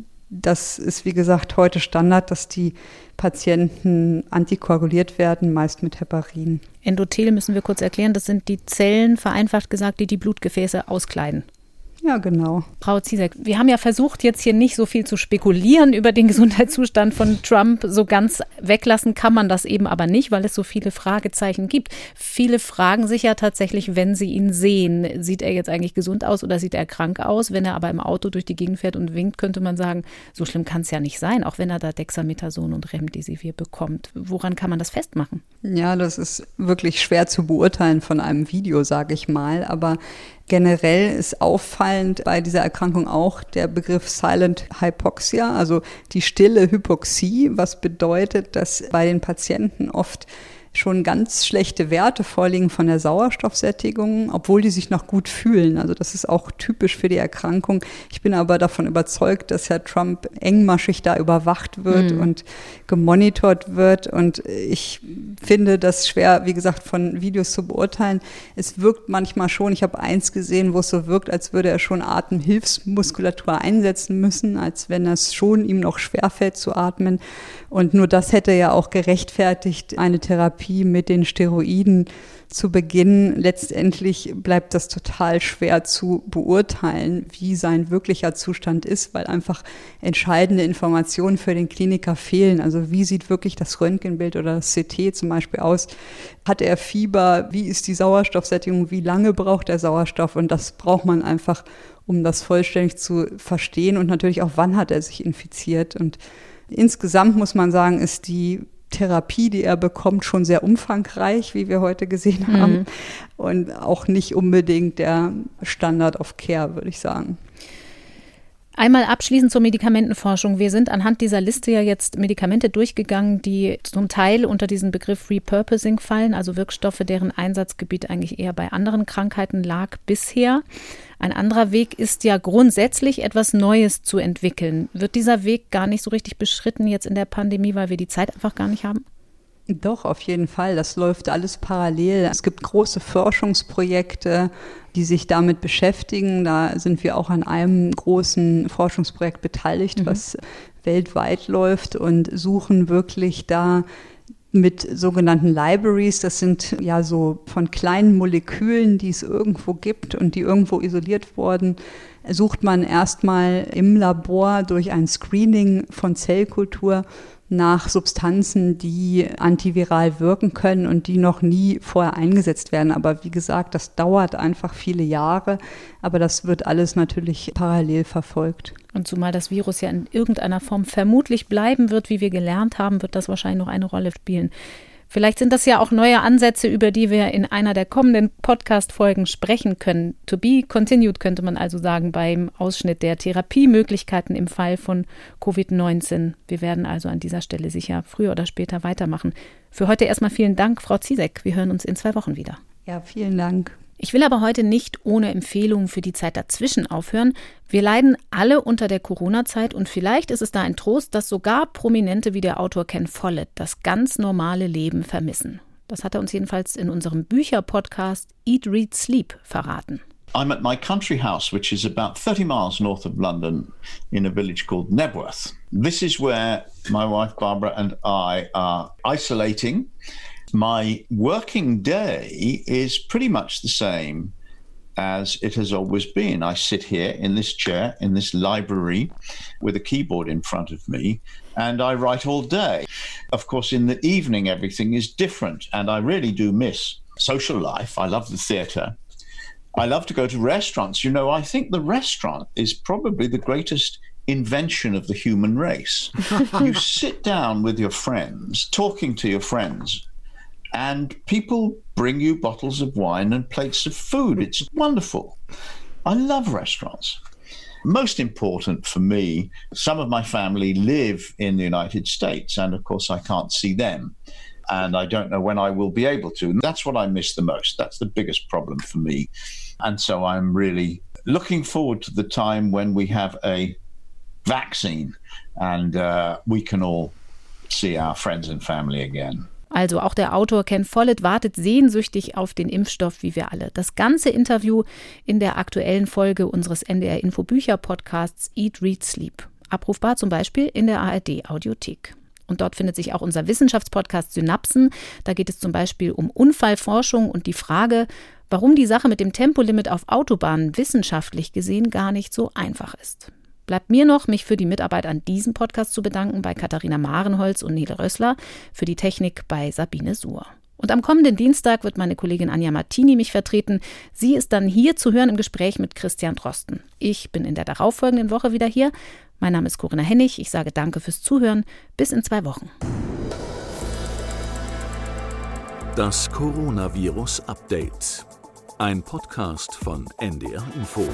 das ist, wie gesagt, heute Standard, dass die Patienten antikoaguliert werden, meist mit Heparin. Endothel müssen wir kurz erklären, das sind die Zellen, vereinfacht gesagt, die die Blutgefäße auskleiden. Ja, genau. Frau Ziesek, wir haben ja versucht, jetzt hier nicht so viel zu spekulieren über den <laughs> Gesundheitszustand von Trump. So ganz weglassen kann man das eben aber nicht, weil es so viele Fragezeichen gibt. Viele fragen sich ja tatsächlich, wenn sie ihn sehen, sieht er jetzt eigentlich gesund aus oder sieht er krank aus? Wenn er aber im Auto durch die Gegend fährt und winkt, könnte man sagen, so schlimm kann es ja nicht sein, auch wenn er da Dexamethason und Remdesivir bekommt. Woran kann man das festmachen? Ja, das ist wirklich schwer zu beurteilen von einem Video, sage ich mal. Aber Generell ist auffallend bei dieser Erkrankung auch der Begriff Silent Hypoxia, also die stille Hypoxie, was bedeutet, dass bei den Patienten oft schon ganz schlechte Werte vorliegen von der Sauerstoffsättigung, obwohl die sich noch gut fühlen. Also das ist auch typisch für die Erkrankung. Ich bin aber davon überzeugt, dass Herr Trump engmaschig da überwacht wird mhm. und gemonitort wird. Und ich finde das schwer, wie gesagt, von Videos zu beurteilen. Es wirkt manchmal schon, ich habe eins gesehen, wo es so wirkt, als würde er schon Atemhilfsmuskulatur einsetzen müssen, als wenn es schon ihm noch schwerfällt zu atmen. Und nur das hätte ja auch gerechtfertigt, eine Therapie mit den Steroiden zu beginnen. Letztendlich bleibt das total schwer zu beurteilen, wie sein wirklicher Zustand ist, weil einfach entscheidende Informationen für den Kliniker fehlen. Also wie sieht wirklich das Röntgenbild oder das CT zum Beispiel aus? Hat er Fieber? Wie ist die Sauerstoffsättigung? Wie lange braucht er Sauerstoff? Und das braucht man einfach, um das vollständig zu verstehen und natürlich auch, wann hat er sich infiziert und Insgesamt muss man sagen, ist die Therapie, die er bekommt, schon sehr umfangreich, wie wir heute gesehen mhm. haben. Und auch nicht unbedingt der Standard of Care, würde ich sagen. Einmal abschließend zur Medikamentenforschung. Wir sind anhand dieser Liste ja jetzt Medikamente durchgegangen, die zum Teil unter diesen Begriff Repurposing fallen, also Wirkstoffe, deren Einsatzgebiet eigentlich eher bei anderen Krankheiten lag bisher. Ein anderer Weg ist ja grundsätzlich etwas Neues zu entwickeln. Wird dieser Weg gar nicht so richtig beschritten jetzt in der Pandemie, weil wir die Zeit einfach gar nicht haben? Doch, auf jeden Fall. Das läuft alles parallel. Es gibt große Forschungsprojekte, die sich damit beschäftigen. Da sind wir auch an einem großen Forschungsprojekt beteiligt, mhm. was weltweit läuft und suchen wirklich da mit sogenannten Libraries. Das sind ja so von kleinen Molekülen, die es irgendwo gibt und die irgendwo isoliert wurden, sucht man erstmal im Labor durch ein Screening von Zellkultur nach Substanzen, die antiviral wirken können und die noch nie vorher eingesetzt werden. Aber wie gesagt, das dauert einfach viele Jahre, aber das wird alles natürlich parallel verfolgt. Und zumal das Virus ja in irgendeiner Form vermutlich bleiben wird, wie wir gelernt haben, wird das wahrscheinlich noch eine Rolle spielen. Vielleicht sind das ja auch neue Ansätze, über die wir in einer der kommenden Podcast-Folgen sprechen können. To be continued könnte man also sagen beim Ausschnitt der Therapiemöglichkeiten im Fall von Covid-19. Wir werden also an dieser Stelle sicher früher oder später weitermachen. Für heute erstmal vielen Dank, Frau Ziesek. Wir hören uns in zwei Wochen wieder. Ja, vielen Dank. Ich will aber heute nicht ohne Empfehlungen für die Zeit dazwischen aufhören. Wir leiden alle unter der Corona-Zeit und vielleicht ist es da ein Trost, dass sogar Prominente wie der Autor Ken Follett das ganz normale Leben vermissen. Das hat er uns jedenfalls in unserem Bücher-Podcast Eat, Read, Sleep verraten. I'm at my country house, which is about 30 miles north of London in a village called Nebworth. This is where my wife Barbara and I are isolating. My working day is pretty much the same as it has always been. I sit here in this chair, in this library, with a keyboard in front of me, and I write all day. Of course, in the evening, everything is different, and I really do miss social life. I love the theatre. I love to go to restaurants. You know, I think the restaurant is probably the greatest invention of the human race. <laughs> you sit down with your friends, talking to your friends and people bring you bottles of wine and plates of food. It's wonderful. I love restaurants. Most important for me, some of my family live in the United States, and of course, I can't see them. And I don't know when I will be able to. And that's what I miss the most. That's the biggest problem for me. And so I'm really looking forward to the time when we have a vaccine and uh, we can all see our friends and family again. Also auch der Autor Ken Follett wartet sehnsüchtig auf den Impfstoff, wie wir alle. Das ganze Interview in der aktuellen Folge unseres NDR Info Bücher Podcasts Eat, Read, Sleep. Abrufbar zum Beispiel in der ARD Audiothek. Und dort findet sich auch unser Wissenschaftspodcast Synapsen. Da geht es zum Beispiel um Unfallforschung und die Frage, warum die Sache mit dem Tempolimit auf Autobahnen wissenschaftlich gesehen gar nicht so einfach ist. Bleibt mir noch, mich für die Mitarbeit an diesem Podcast zu bedanken bei Katharina Marenholz und Nele Rössler, für die Technik bei Sabine Suhr. Und am kommenden Dienstag wird meine Kollegin Anja Martini mich vertreten. Sie ist dann hier zu hören im Gespräch mit Christian Drosten. Ich bin in der darauffolgenden Woche wieder hier. Mein Name ist Corinna Hennig. Ich sage danke fürs Zuhören. Bis in zwei Wochen. Das Coronavirus Update. Ein Podcast von NDR Info.